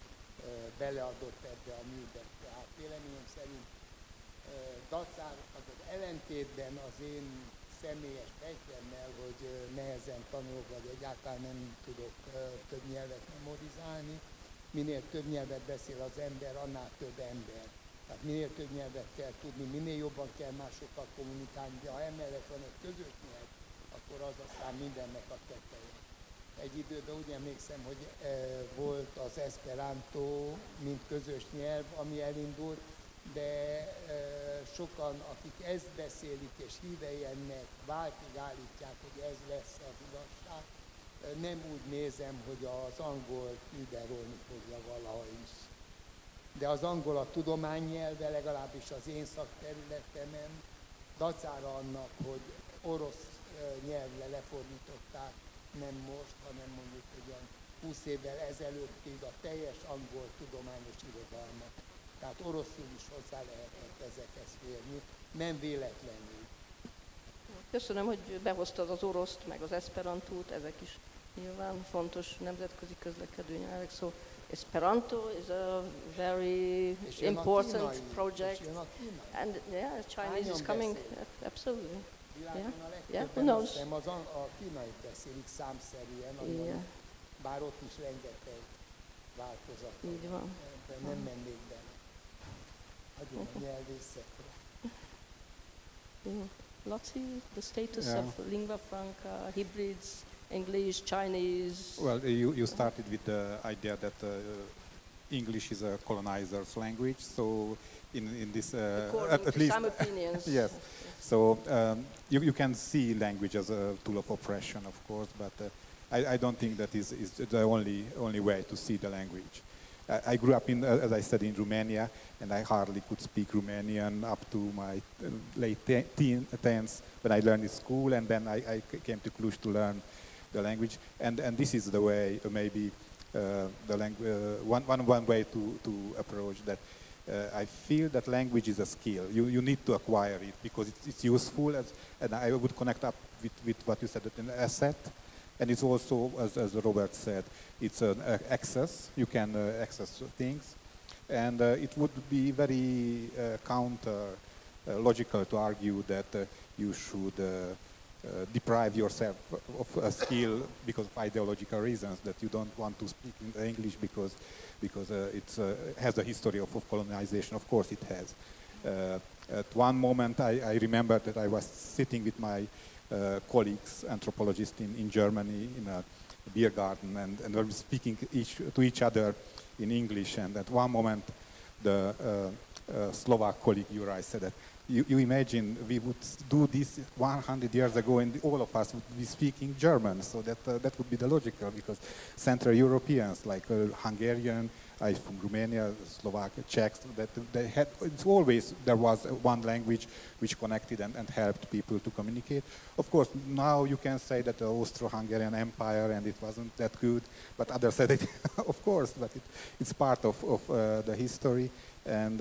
beleadott ebbe a műbe. Tehát véleményem szerint dacár, az az ellentétben az én személyes fejtemmel, hogy nehezen tanulok, vagy egyáltalán nem tudok több nyelvet memorizálni. Minél több nyelvet beszél az ember, annál több ember. Tehát minél több nyelvet kell tudni, minél jobban kell másokkal kommunikálni, de ha emellett van egy közös nyelv, akkor az aztán mindennek a teteje. Egy időben úgy emlékszem, hogy e, volt az Esperanto, mint közös nyelv, ami elindult, de e, sokan, akik ezt beszélik és hívei ennek, váltig állítják, hogy ez lesz az igazság. E, nem úgy nézem, hogy az angol überolni fogja valaha is. De az angol a tudománynyelve, legalábbis az én szakterületemen, dacára annak, hogy orosz nyelvre lefordították, nem most, hanem mondjuk egy olyan 20 évvel ezelőttig a teljes angol tudományos irodalmat. Tehát oroszul is hozzá lehetett ezekhez férni, nem véletlenül. Köszönöm, hogy behoztad az oroszt, meg az esperantót, ezek is nyilván fontos nemzetközi közlekedő nyelvek. So Esperanto is a very important project. And yeah, Chinese is coming. Absolutely. Világon Yeah. a Yeah, legtöbben who azt knows? hiszem az a, a kínai beszélik számszerűen, nagyon, Yeah, bár ott is rengeteg változat van. így van. Ebben nem mennék bele. Hagyom a nyelvészetre. Yeah. Laci, the status Yeah. of lingua franca, hybrids, English, Chinese. Well, you, you started with the idea that uh, English is a colonizer's language, so in, in this, uh, according at, at to least, some opinions. yes. So um, you, you can see language as a tool of oppression, of course, but uh, I, I don't think that is, is the only, only way to see the language. I, I grew up, in, uh, as I said, in Romania, and I hardly could speak Romanian up to my uh, late te- teen, teens when I learned in school, and then I came to Cluj to learn the language. And, and this is the way, uh, maybe, the langu- one, one, one way to, to approach that. Uh, I feel that language is a skill. You, you need to acquire it because it's, it's useful, as, and I would connect up with, with what you said, an asset, and it's also, as, as Robert said, it's an uh, access. You can uh, access things. And uh, it would be very uh, counter uh, logical to argue that you should deprive yourself of a skill because of ideological reasons that you don't want to speak in English because because uh, it uh, has a history of, of colonization. Of course, it has. Uh, at one moment, I, I remember that I was sitting with my colleagues, anthropologists in, in Germany, in a beer garden, and, and we were speaking each, to each other in English. And at one moment, the Slovak colleague Juraj said that you, you imagine we would do this 100 years ago and all of us would be speaking German. So that, uh, that would be the logical because Central Europeans like uh, Hungarian, I from Romania, Slovak, Czechs, that they had, it's always there was one language which connected and, and helped people to communicate. Of course, now you can say that the Austro-Hungarian Empire and it wasn't that good, but others said it, of course, but it, it's part of, of uh, the history. And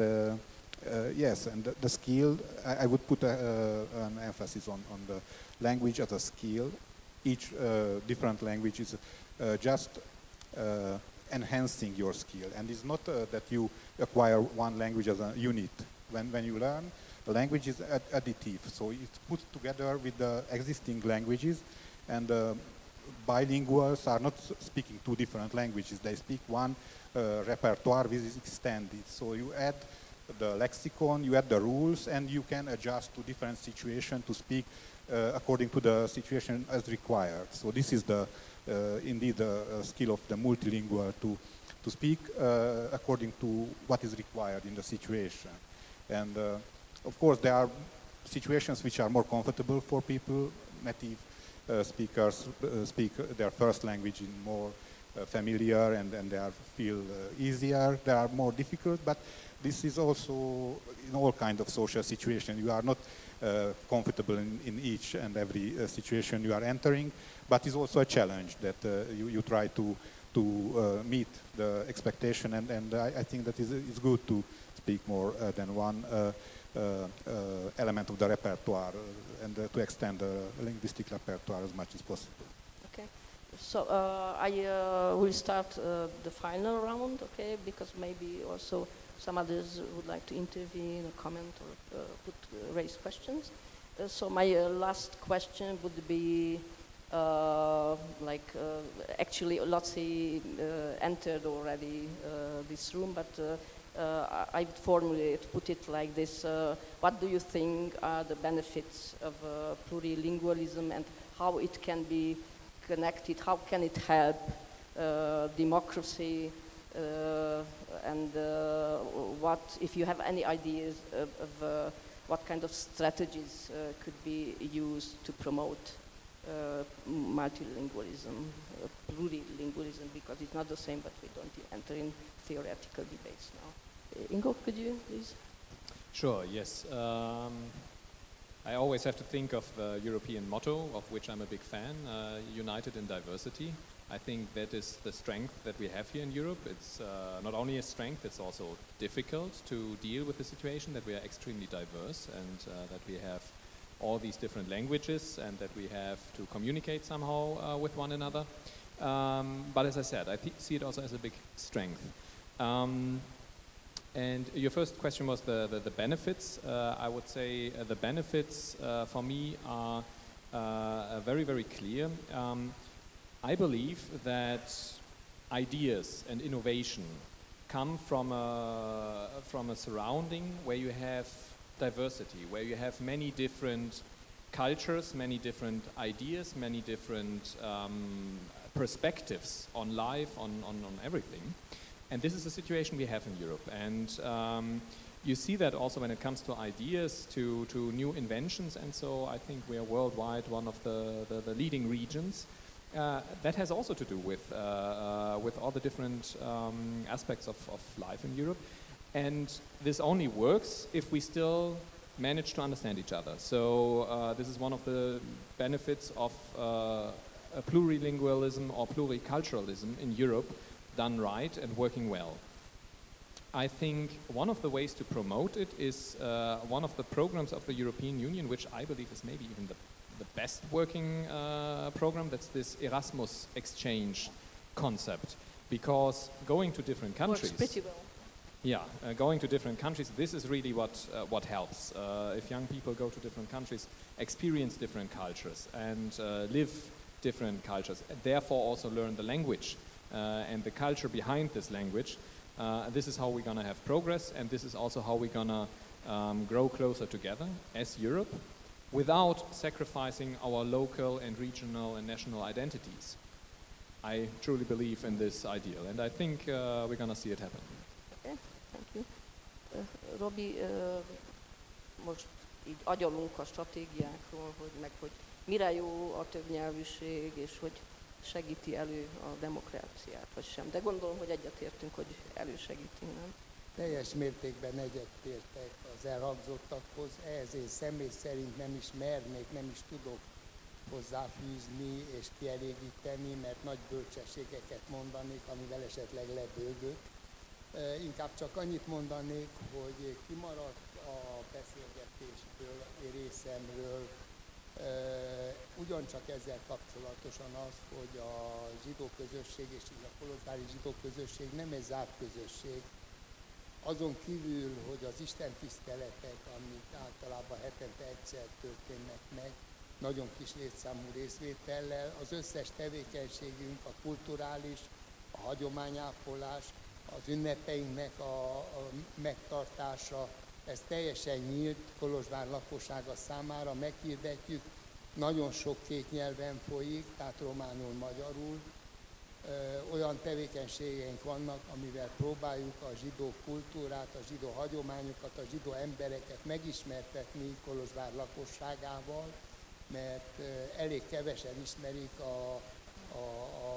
uh, yes, and the, the skill, I, I would put a, uh, an emphasis on, on the language as a skill. Each uh, different language is uh, just uh, enhancing your skill. And it's not uh, that you acquire one language as a unit. When, when you learn, the language is ad- additive. So it's put together with the existing languages. And bilinguals are not speaking two different languages. They speak one repertoire which is extended. So you add the lexicon, you add the rules, and you can adjust to different situations to speak uh, according to the situation as required. So this is the uh, indeed the uh, skill of the multilingual to to speak uh, according to what is required in the situation. And uh, of course, there are situations which are more comfortable for people. Native speakers speak their first language in more familiar and, and they are feel easier. They are more difficult, but this is also in all kind of social situation. You are not uh, comfortable in, in each and every uh, situation you are entering, but it's also a challenge that uh, you, you try to to uh, meet the expectation, and, and I, I think that is it's good to speak more uh, than one uh, element of the repertoire and to extend the linguistic repertoire as much as possible. Okay. So I will start the final round, okay? Because maybe also some others would like to intervene or comment or uh, put, uh, raise questions. Uh, so my uh, last question would be uh, like uh, actually Laci entered already this room, but I would formulate, put it like this: What do you think are the benefits of plurilingualism, and how it can be connected? How can it help democracy? Uh, and uh, what, if you have any ideas of, of uh, what kind of strategies could be used to promote multilingualism, plurilingualism, because it's not the same, but we don't enter in theoretical debates now. Ingo, could you please? Sure, yes. Um, I always have to think of the European motto, of which I'm a big fan, uh, United in Diversity. I think that is the strength that we have here in Europe. It's uh, not only a strength, it's also difficult to deal with the situation that we are extremely diverse and uh, that we have all these different languages and that we have to communicate somehow uh, with one another. Um, but as I said, I see it also as a big strength. Um, and your first question was the, the, the benefits. Uh, I would say uh, the benefits uh, for me are very, very clear. Um, I believe that ideas and innovation come from a, from a surrounding where you have diversity, where you have many different cultures, many different ideas, many different um, perspectives on life, on, on, on everything. And this is the situation we have in Europe. And um, you see that also when it comes to ideas, to, to new inventions, and so I think we are worldwide one of the, the, the leading regions. Uh, that has also to do with, uh, uh, with all the different um, aspects of, of life in Europe. And this only works if we still manage to understand each other. So uh, this is one of the benefits of uh, plurilingualism or pluriculturalism in Europe done right and working well. I think one of the ways to promote it is uh, one of the programs of the European Union, which I believe is maybe even the, the best working uh, program. That's this Erasmus exchange concept. Because going to different countries. Works pretty well. Yeah, uh, going to different countries, this is really what, uh, what helps. Uh, if young people go to different countries, experience different cultures and uh, live different cultures, and therefore also learn the language uh, and the culture behind this language, uh, this is how we're going to have progress and this is also how we're going to um, grow closer together as Europe without sacrificing our local and regional and national identities. I truly believe in this ideal and I think uh, we're going to see it happen. Okay, thank you. Uh, Robi, uh, most így agyalunk a stratégiákról, hogy meg hogy mire jó a többnyelvűség, és hogy segíti elő a demokráciát, vagy sem. De gondolom, hogy egyetértünk, hogy elősegíti, nem? Teljes mértékben egyetértek az elhangzottakhoz, ehhez én személy szerint nem is mernék, nem is tudok hozzáfűzni és kielégíteni, mert nagy bölcsességeket mondanék, amivel esetleg lebőgök. Inkább csak annyit mondanék, hogy kimaradt a beszélgetésből, részemről, ugyancsak ezzel kapcsolatosan az, hogy a zsidó közösség és a kolozsvári zsidó közösség nem egy zárt közösség, azon kívül, hogy az Isten tiszteletek, amik általában hetente egyszer történnek meg, nagyon kis létszámú részvétellel, az összes tevékenységünk, a kulturális, a hagyományápolás, az ünnepeinknek a, a megtartása, ez teljesen nyílt Kolozsvár lakossága számára, meghirdetjük, nagyon sok két nyelven folyik, tehát románul, magyarul, olyan tevékenységeink vannak, amivel próbáljuk a zsidó kultúrát, a zsidó hagyományokat, a zsidó embereket megismertetni Kolozsvár lakosságával, mert elég kevesen ismerik a, a,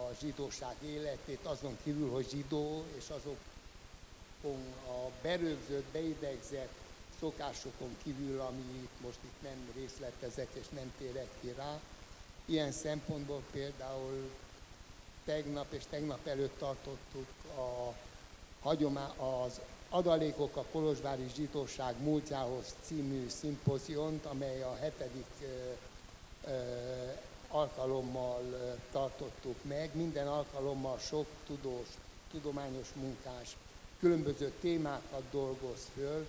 a zsidóság életét, azon kívül, hogy zsidó, és azokon a berögzött, beidegzett szokásokon kívül, ami most itt nem részletezek és nem térek ki rá. Ilyen szempontból például tegnap és tegnap előtt tartottuk a hagyomá, az Adalékok a Kolozsvári Zsidóság múltjához című szimpoziont, amely a hetedik ö, ö, alkalommal tartottuk meg. Minden alkalommal sok tudós, tudományos munkás különböző témákat dolgoz föl.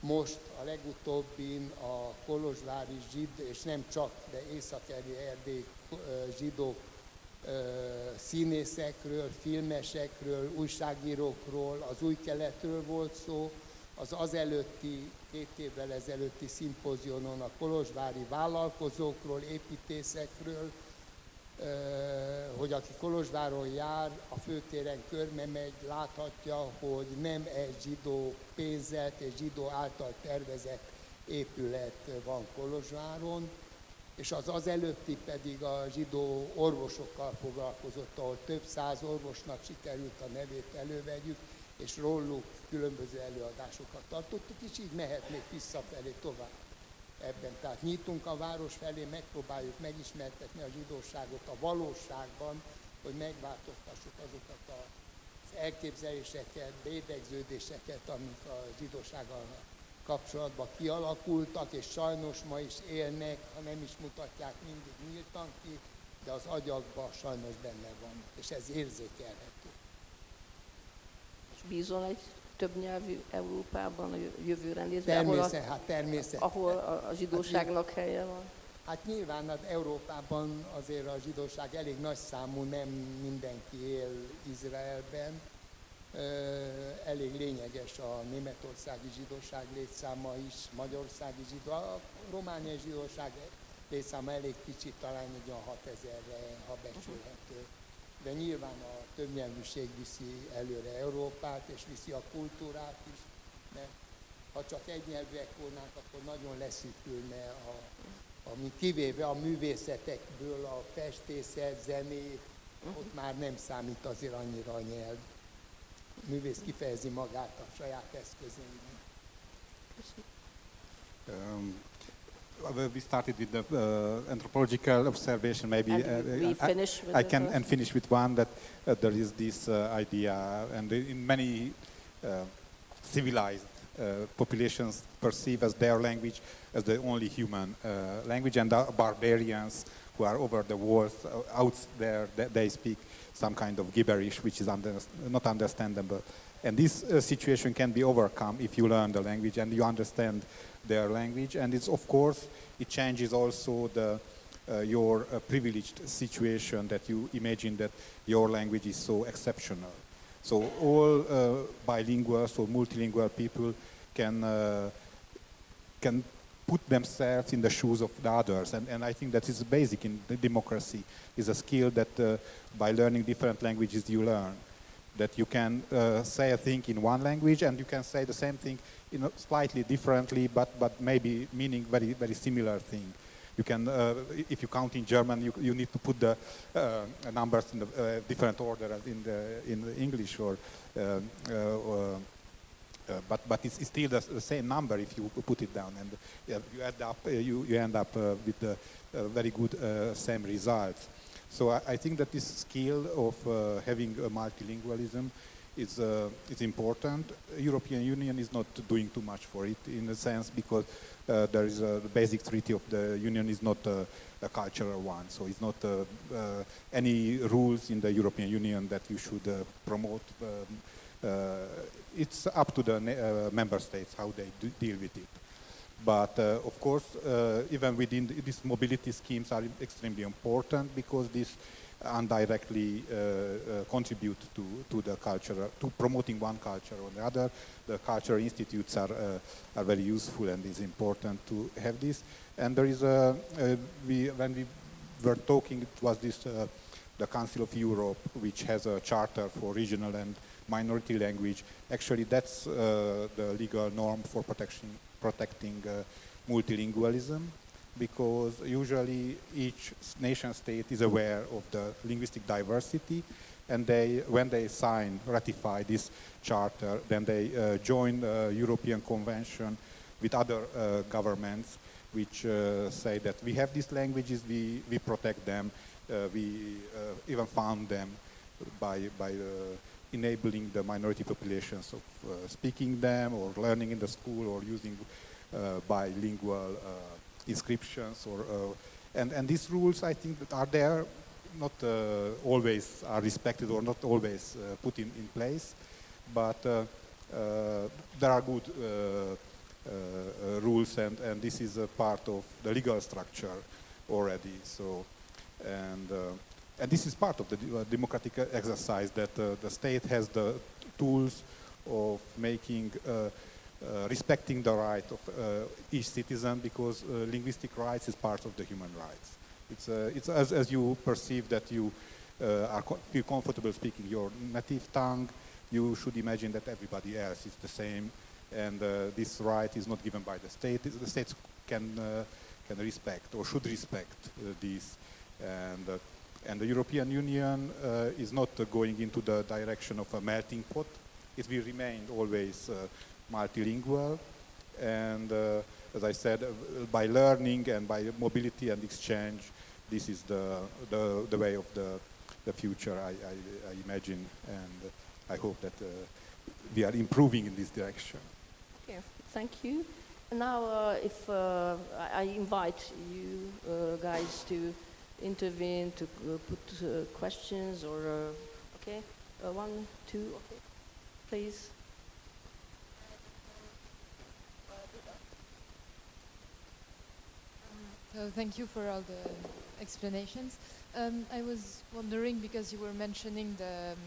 Most a legutóbbin a Kolozsvári zsid, és nem csak, de északeri erdély zsidók színészekről, filmesekről, újságírókról, az új keletről volt szó, az azelőtti, két évvel ezelőtti szimpozionon a kolozsvári vállalkozókról, építészekről, hogy aki Kolozsváron jár, a főtéren körbe megy, láthatja, hogy nem egy zsidó pénzelt és zsidó által tervezett épület van Kolozsváron, és az az előtti pedig a zsidó orvosokkal foglalkozott, ahol több száz orvosnak sikerült a nevét elővegyük, és róluk különböző előadásokat tartottuk, és így mehetnék visszafelé tovább ebben. Tehát nyitunk a város felé, megpróbáljuk megismertetni a zsidóságot a valóságban, hogy megváltoztassuk azokat az elképzeléseket, bédegződéseket, amik a zsidósággal kapcsolatban kialakultak, és sajnos ma is élnek, ha nem is mutatják mindig nyíltan ki, de az agyakban sajnos benne van, és ez érzékelhető. És bízol egy több nyelvű Európában, a jövőre nézve, ahol a, hát természet. ahol a, a zsidóságnak helye van? Hát nyilván az Európában azért a zsidóság elég nagy számú, nem mindenki él Izraelben, elég lényeges a németországi zsidóság létszáma is, magyarországi zsidó, a romániai zsidóság létszáma elég kicsi, talán egy olyan 6000-re, ha becsülhető. De nyilván a többnyelvűség viszi előre Európát, és viszi a kultúrát is, mert ha csak egynyelvűek volnánk, akkor nagyon leszűkülne a, ami kivéve a művészetekből a festészet, zenét, ott már nem számít azért annyira a nyelv művész kifejezi magát a saját eszközén. Um, we started with the uh, anthropological observation. Maybe And we uh, I, I can first? and finish with one that uh, there is this uh, idea, and in many uh, civilized uh, populations perceive as their language as the only human uh, language, and the barbarians who are over the walls uh, out there, th- they speak some kind of gibberish which is under, not understandable. And this uh, situation can be overcome if you learn the language and you understand their language. And it's of course it changes also the uh, your uh, privileged situation that you imagine that your language is so exceptional. So all uh, bilinguals or multilingual people can uh, can put themselves in the shoes of the others, and, and I think that is basic in democracy. Is a skill that uh, by learning different languages you learn. That you can uh, say a thing in one language and you can say the same thing in slightly differently, but but maybe meaning very very similar thing. You can, uh, if you count in German, you, you need to put the uh, numbers in a uh, different order in the in the English, or uh, uh, uh, but but it's, it's still the, the same number if you put it down, and yeah, you add up, uh, you you end up uh, with uh, very good uh, same results. So I, I think that this skill of uh, having a multilingualism is uh, is important. European Union is not doing too much for it in a sense because uh, there is a the basic treaty of the Union is not a, a cultural one, so it's not uh, uh, any rules in the European Union that you should uh, promote. Um, uh, it's up to the member states how they deal with it. But uh, of course, uh, even within th- these mobility schemes are extremely important because this indirectly uh, contribute to, to the culture, to promoting one culture or the other. The cultural institutes are, are very useful and it's important to have this. And there is a, we, when we were talking, it was this, the Council of Europe, which has a charter for regional and minority language. Actually, that's uh, the legal norm for protection, protecting uh, multilingualism because usually each nation state is aware of the linguistic diversity and they, when they sign, ratify this charter, then they uh, join the European Convention with other uh, governments which uh, say that we have these languages, we, we protect them, uh, we uh, even found them by, by enabling the minority populations of uh, speaking them or learning in the school or using uh, bilingual uh, inscriptions or uh, and and these rules I think that are there not uh, always are respected or not always put in, in place but there are good rules and, and this is a part of the legal structure already so and and this is part of the uh, democratic exercise that uh, the state has the tools of making uh, respecting the right of each citizen because linguistic rights is part of the human rights. It's, it's as, as you perceive that you are co- feel comfortable speaking your native tongue, you should imagine that everybody else is the same, and uh, this right is not given by the state. The states can uh, can respect or should respect uh, these, and and the European Union uh, is not going into the direction of a melting pot. It will remain always uh, multilingual, and uh, as I said, by learning and by mobility and exchange, this is the the, the way of the the future. I, I, I imagine, and I hope that we are improving in this direction. Okay, thank you. Now, uh, if uh, I I invite you uh, guys to intervene, to uh, put uh, questions, or uh, okay, one, two, okay, please. So thank you for all the explanations. Um, I was wondering because you were mentioning the um,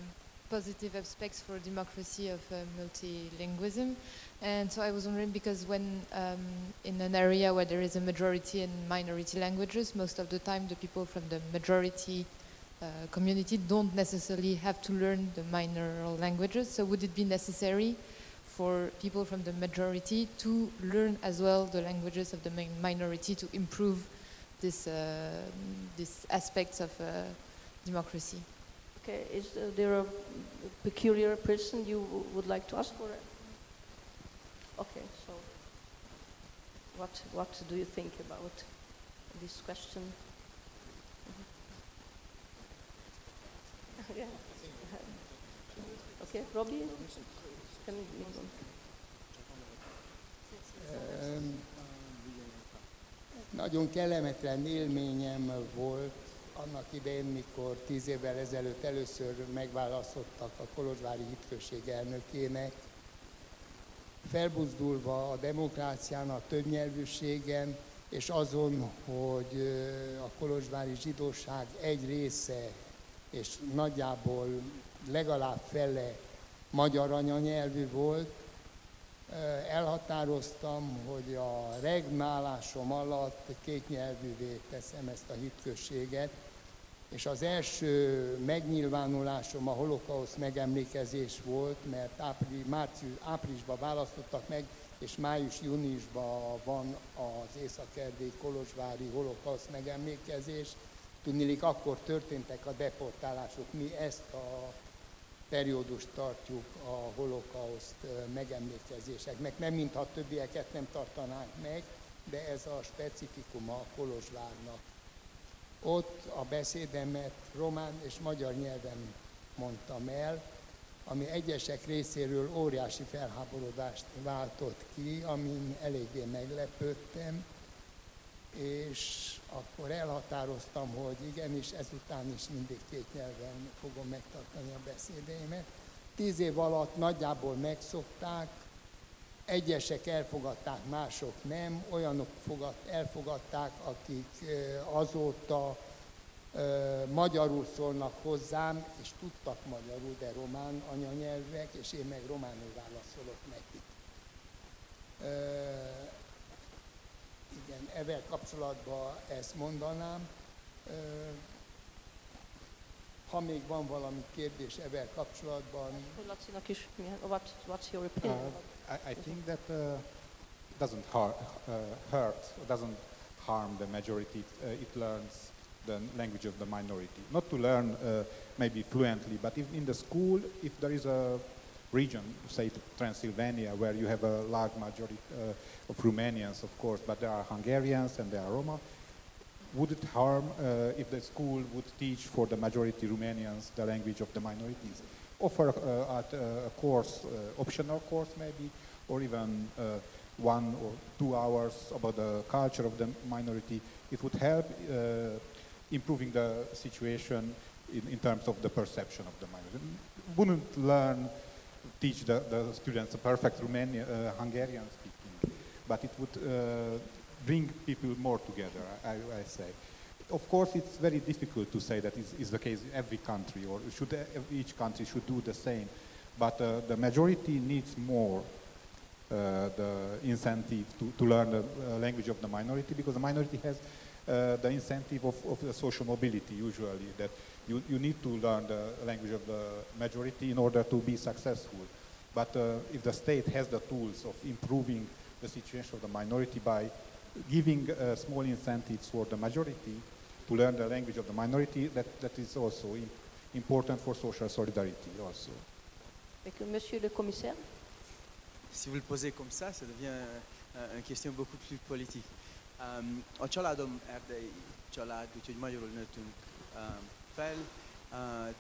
positive aspects for democracy of uh, multilingualism, and so I was wondering because when um, in an area where there is a majority and minority languages, most of the time the people from the majority uh, community don't necessarily have to learn the minor languages. So would it be necessary for people from the majority to learn as well the languages of the min- minority to improve this uh, these aspects of uh, democracy. Okay, is uh, there a peculiar person you would like to ask for? Okay, so what what do you think about this question? Mhm. yeah. Okay, Robbie, can you Um, Nagyon kellemetlen élményem volt annak idején, mikor tíz évvel ezelőtt először megválasztottak a Kolozsvári Hitközség elnökének, felbuzdulva a demokrácián, a többnyelvűségen, és azon, hogy a kolozsvári zsidóság egy része, és nagyjából legalább fele magyar anyanyelvű volt, elhatároztam, hogy a regnálásom alatt kétnyelvűvé teszem ezt a hitközséget, és az első megnyilvánulásom a holokausz megemlékezés volt, mert április, március, áprilisban választottak meg, és május-júniusban van az Észak-Erdély Kolozsvári holokausz megemlékezés. Tudnilik, akkor történtek a deportálások. Mi ezt a periódust tartjuk a holokauszt megemlékezéseknek. Nem mintha többieket nem tartanánk meg, de ez a specifikuma a Kolozsvárnak. Ott a beszédemet román és magyar nyelven mondtam el, ami egyesek részéről óriási felháborodást váltott ki, amin eléggé meglepődtem, és akkor elhatároztam, hogy igenis ezután is mindig két nyelven fogom megtartani a beszédeimet. Tíz év alatt nagyjából megszokták, egyesek elfogadták, mások nem, olyanok fogad, elfogadták, akik azóta magyarul szólnak hozzám, és tudtak magyarul, de román anyanyelvek, és én meg románul válaszolok nekik. Igen, ezzel kapcsolatban ezt mondanám. Ha még van valami kérdés ezzel kapcsolatban, Lacinak is, milyen, what, what's your opinion? Uh, I, I think that uh, doesn't har- uh, hurt, doesn't harm the majority. Uh, it learns the language of the minority. Not to learn uh, maybe fluently, but if in the school, if there is a region, say Transylvania, where you have a large majority uh, of Romanians, of course, but there are Hungarians and there are Roma, would it harm uh, if the school would teach for the majority Romanians the language of the minorities? Offer uh, at uh, a course, uh, optional course maybe, or even one or two hours about the culture of the minority. It would help improving the situation in, in terms of the perception of the minority. Wouldn't learn, teach the, the students a perfect Romanian, uh, Hungarian speaking, but it would uh, bring people more together, I, I say. Of course, it's very difficult to say that is, is the case in every country, or should each country should do the same. But uh, the majority needs more uh, the incentive to, to learn the uh, language of the minority because the minority has uh, the incentive of, of the social mobility usually that you, you need to learn the language of the majority in order to be successful. But uh, if the state has the tools of improving the situation of the minority by giving uh, small incentives for the majority to learn the language of the minority, that, that is also im- important for social solidarity also. Avec monsieur le commissaire Si vous le posez comme ça, ça devient euh, une question beaucoup plus politique. Um, a családom erdei család, úgyhogy magyarul nőttünk um, fel. Uh,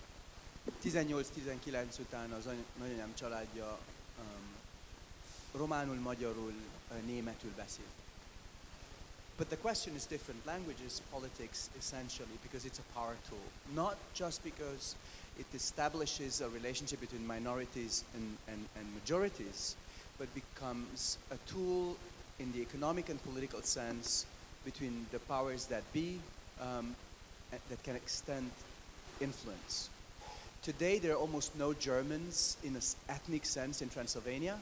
18-19 után az any- nagyanyám családja um, románul, magyarul, uh, németül beszél. But the question is different. Language is politics essentially because it's a power tool, not just because it establishes a relationship between minorities and, and, and majorities, but becomes a tool in the economic and political sense between the powers that be um, that can extend influence. Today, there are almost no Germans in an ethnic sense in Transylvania,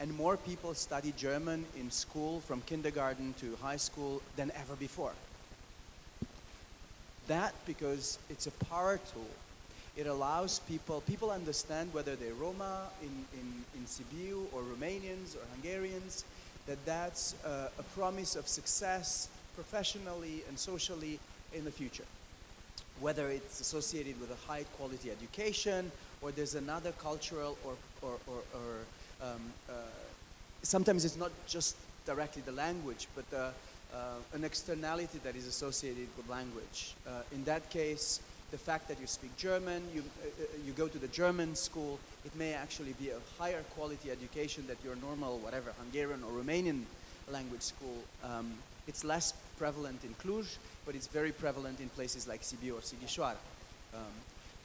and more people study German in school from kindergarten to high school than ever before. That because it's a power tool. It allows people, people understand whether they're Roma in, in, in Sibiu or Romanians or Hungarians, that that's a promise of success professionally and socially in the future. Whether it's associated with a high quality education or there's another cultural or, or, or, or um, uh, sometimes it's not just directly the language, but uh, uh, an externality that is associated with language. Uh, in that case, the fact that you speak German, you, you go to the German school, it may actually be a higher quality education than your normal, whatever, Hungarian or Romanian language school um, It's less prevalent in Cluj, but it's very prevalent in places like Sibiu or Sighișoara um,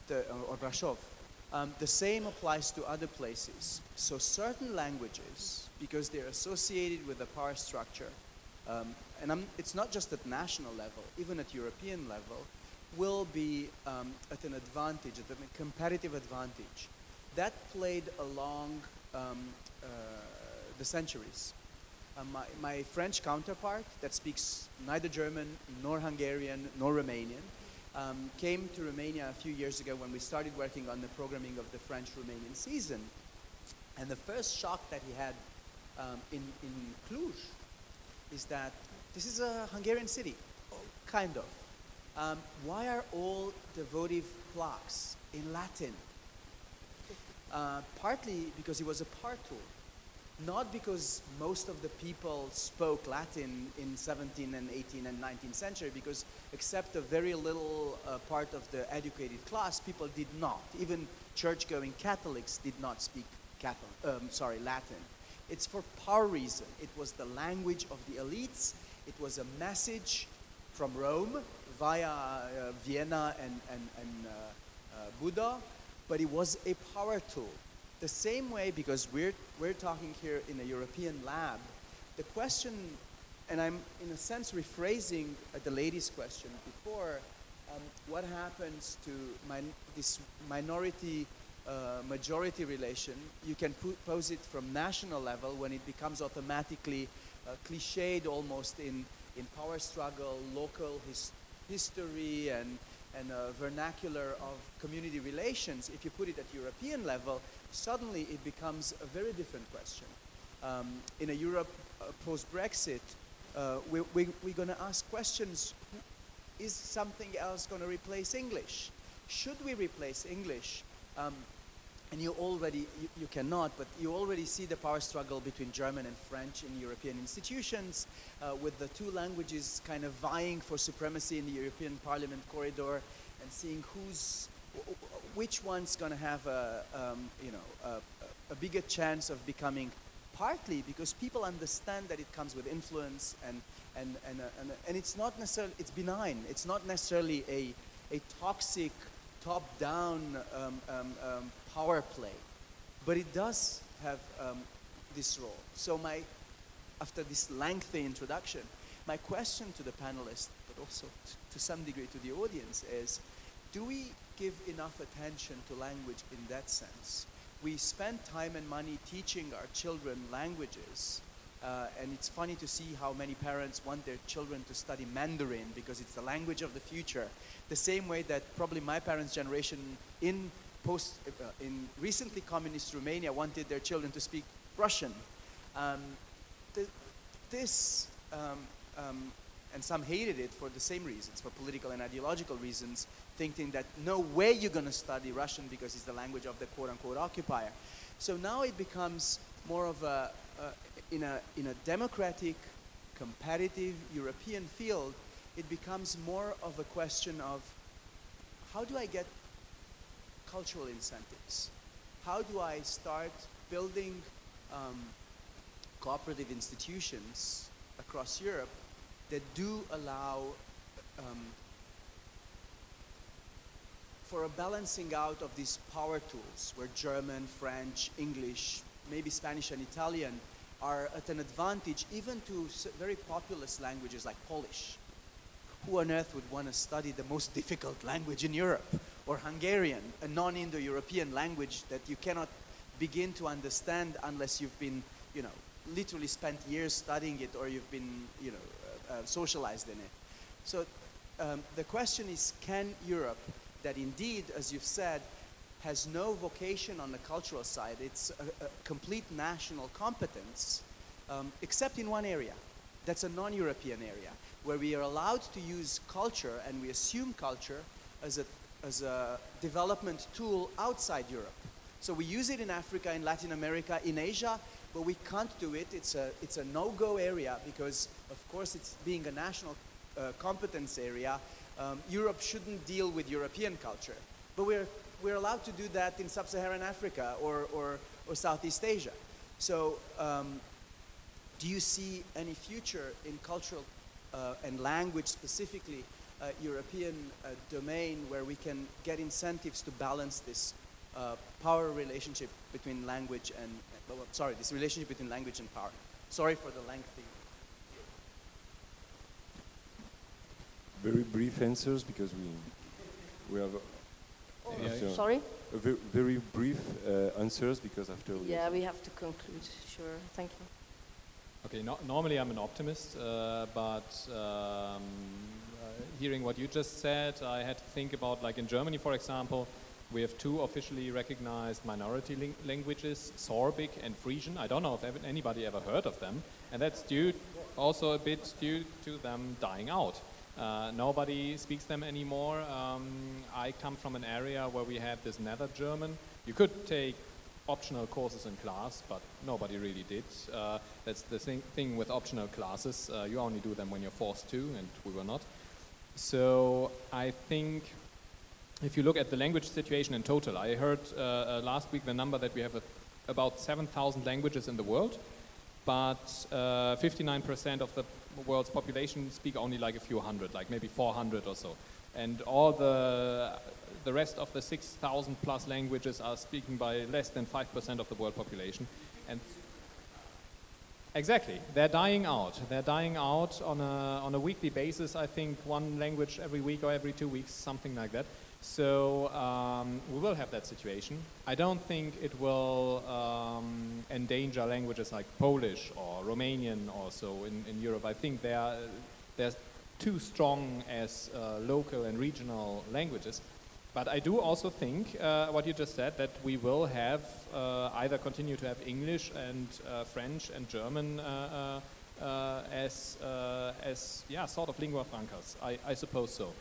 the, or Brasov. Um, the same applies to other places. So certain languages, because they're associated with the power structure, um, and I'm, it's not just at national level, even at European level, will be um, at an advantage, at a competitive advantage. That played along um, uh, the centuries. Uh, my, my French counterpart, that speaks neither German nor Hungarian nor Romanian, um, came to Romania a few years ago when we started working on the programming of the French Romanian season. And the first shock that he had um, in, in Cluj is that this is a Hungarian city, kind of. Um, why are all the votive plaques in Latin? Uh, partly because he was a part tool not because most of the people spoke Latin in 17 and 18 and 19th century, because except a very little uh, part of the educated class, people did not. Even church-going Catholics did not speak Catholic, um, sorry, Latin. It's for power reason. It was the language of the elites. It was a message from Rome via uh, Vienna and, and, and uh, uh Buda, but it was a power tool the same way, because we're, we're talking here in a European lab, the question, and I'm in a sense rephrasing uh, the lady's question before, um, what happens to this minority uh, majority relation? You can pose it from national level when it becomes automatically uh, cliched almost in, in power struggle, local his- history, and, and vernacular of community relations. If you put it at European level, suddenly it becomes a very different question. Um, in a Europe uh, post-Brexit, uh, we, we, we're going to ask questions, is something else going to replace English? Should we replace English? Um, and you already, you, you, cannot, but you already see the power struggle between German and French in European institutions, uh, with the two languages kind of vying for supremacy in the European Parliament corridor and seeing who's which one's going to have a, um, you know, a, a, bigger chance of becoming partly because people understand that it comes with influence and, and, and, uh, and, and it's not necessarily, it's benign. It's not necessarily a, a toxic, top-down um, um, um power play, but it does have um, this role. So my, after this lengthy introduction, my question to the panelists, but also to some degree to the audience is, do we give enough attention to language in that sense. We spend time and money teaching our children languages, uh, and it's funny to see how many parents want their children to study Mandarin because it's the language of the future. The same way that probably my parents' generation in post uh, in recently communist Romania wanted their children to speak Russian. Um, th- this um, um, and some hated it for the same reasons, for political and ideological reasons, thinking that no way you're going to study Russian because it's the language of the quote unquote occupier. So now it becomes more of a, in, a, in a democratic, competitive European field, it becomes more of a question of how do I get cultural incentives? How do I start building um, cooperative institutions across Europe that do allow um, for a balancing out of these power tools where German, French, English, maybe Spanish and Italian are at an advantage even to very populous languages like Polish. Who on earth would want to study the most difficult language in Europe? Or Hungarian, a non-Indo-European language that you cannot begin to understand unless you've been, you know, literally spent years studying it or you've been, you know, uh, socialized in it. So um, the question is, can Europe, that indeed, as you've said, has no vocation on the cultural side, it's a, a complete national competence, um, except in one area. That's a non-European area, where we are allowed to use culture and we assume culture as a, as a development tool outside Europe. So we use it in Africa, in Latin America, in Asia, but we can't do it. It's a, it's a no-go area because, of course, it's being a national uh, competence area. Um, Europe shouldn't deal with European culture. But we're, we're allowed to do that in sub-Saharan Africa or, or, or Southeast Asia. So um, do you see any future in cultural uh, and language specifically, uh, European uh, domain where we can get incentives to balance this uh, power relationship between language and, well, sorry, this relationship between language and power. Sorry for the lengthy. Very brief answers because we we have Yeah, after- Sorry? a ve- very brief uh, answers because after we Yeah, we have to conclude. Sure. Thank you. Okay, no, normally I'm an optimist, uh, but um, uh, hearing what you just said, I had to think about, like in Germany, for example, we have two officially recognized minority languages, Sorbic and Frisian. I don't know if anybody ever heard of them, and that's due also a bit due to them dying out. Uh, nobody speaks them anymore. Um, I come from an area where we had this Nether German. You could take optional courses in class, but nobody really did. Uh, that's the thing, thing with optional classes. Uh, you only do them when you're forced to, and we were not. So I think if you look at the language situation in total, I heard uh, uh, last week the number that we have a, about 7,000 languages in the world, but uh, 59% of the world's population speak only like a few hundred, like maybe 400 or so. And all the, the rest of the 6,000 plus languages are speaken by less than 5% of the world population. And Exactly. They're dying out. They're dying out on a, on a weekly basis. I think one language every week or every two weeks, something like that. So um, we will have that situation. I don't think it will um, endanger languages like Polish or Romanian or so in, in Europe. I think they are, they're too strong as uh, local and regional languages. But I do also think uh, what you just said that we will have uh, either continue to have English and uh, French and German uh, uh, uh, as as yeah sort of lingua francas. I, I suppose so.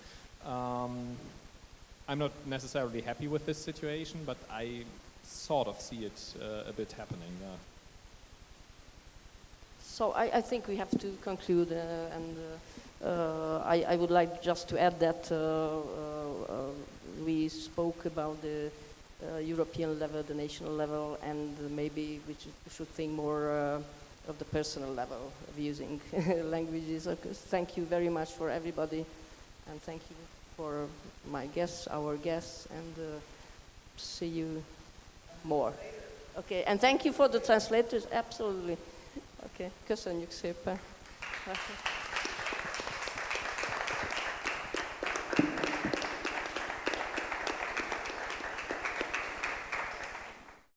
Um, I'm not necessarily happy with this situation, but I sort of see it uh, a bit happening. Uh, So I, I think we have to conclude, uh, and uh, uh, I, I would like just to add that uh, uh, we spoke about the European level, the national level, and maybe we should, think more of the personal level of using languages. Thank you very much for everybody, and thank you for my guests, our guests, and uh, see you more. Okay, and thank you for the translators, absolutely. Okay, köszönjük szépen.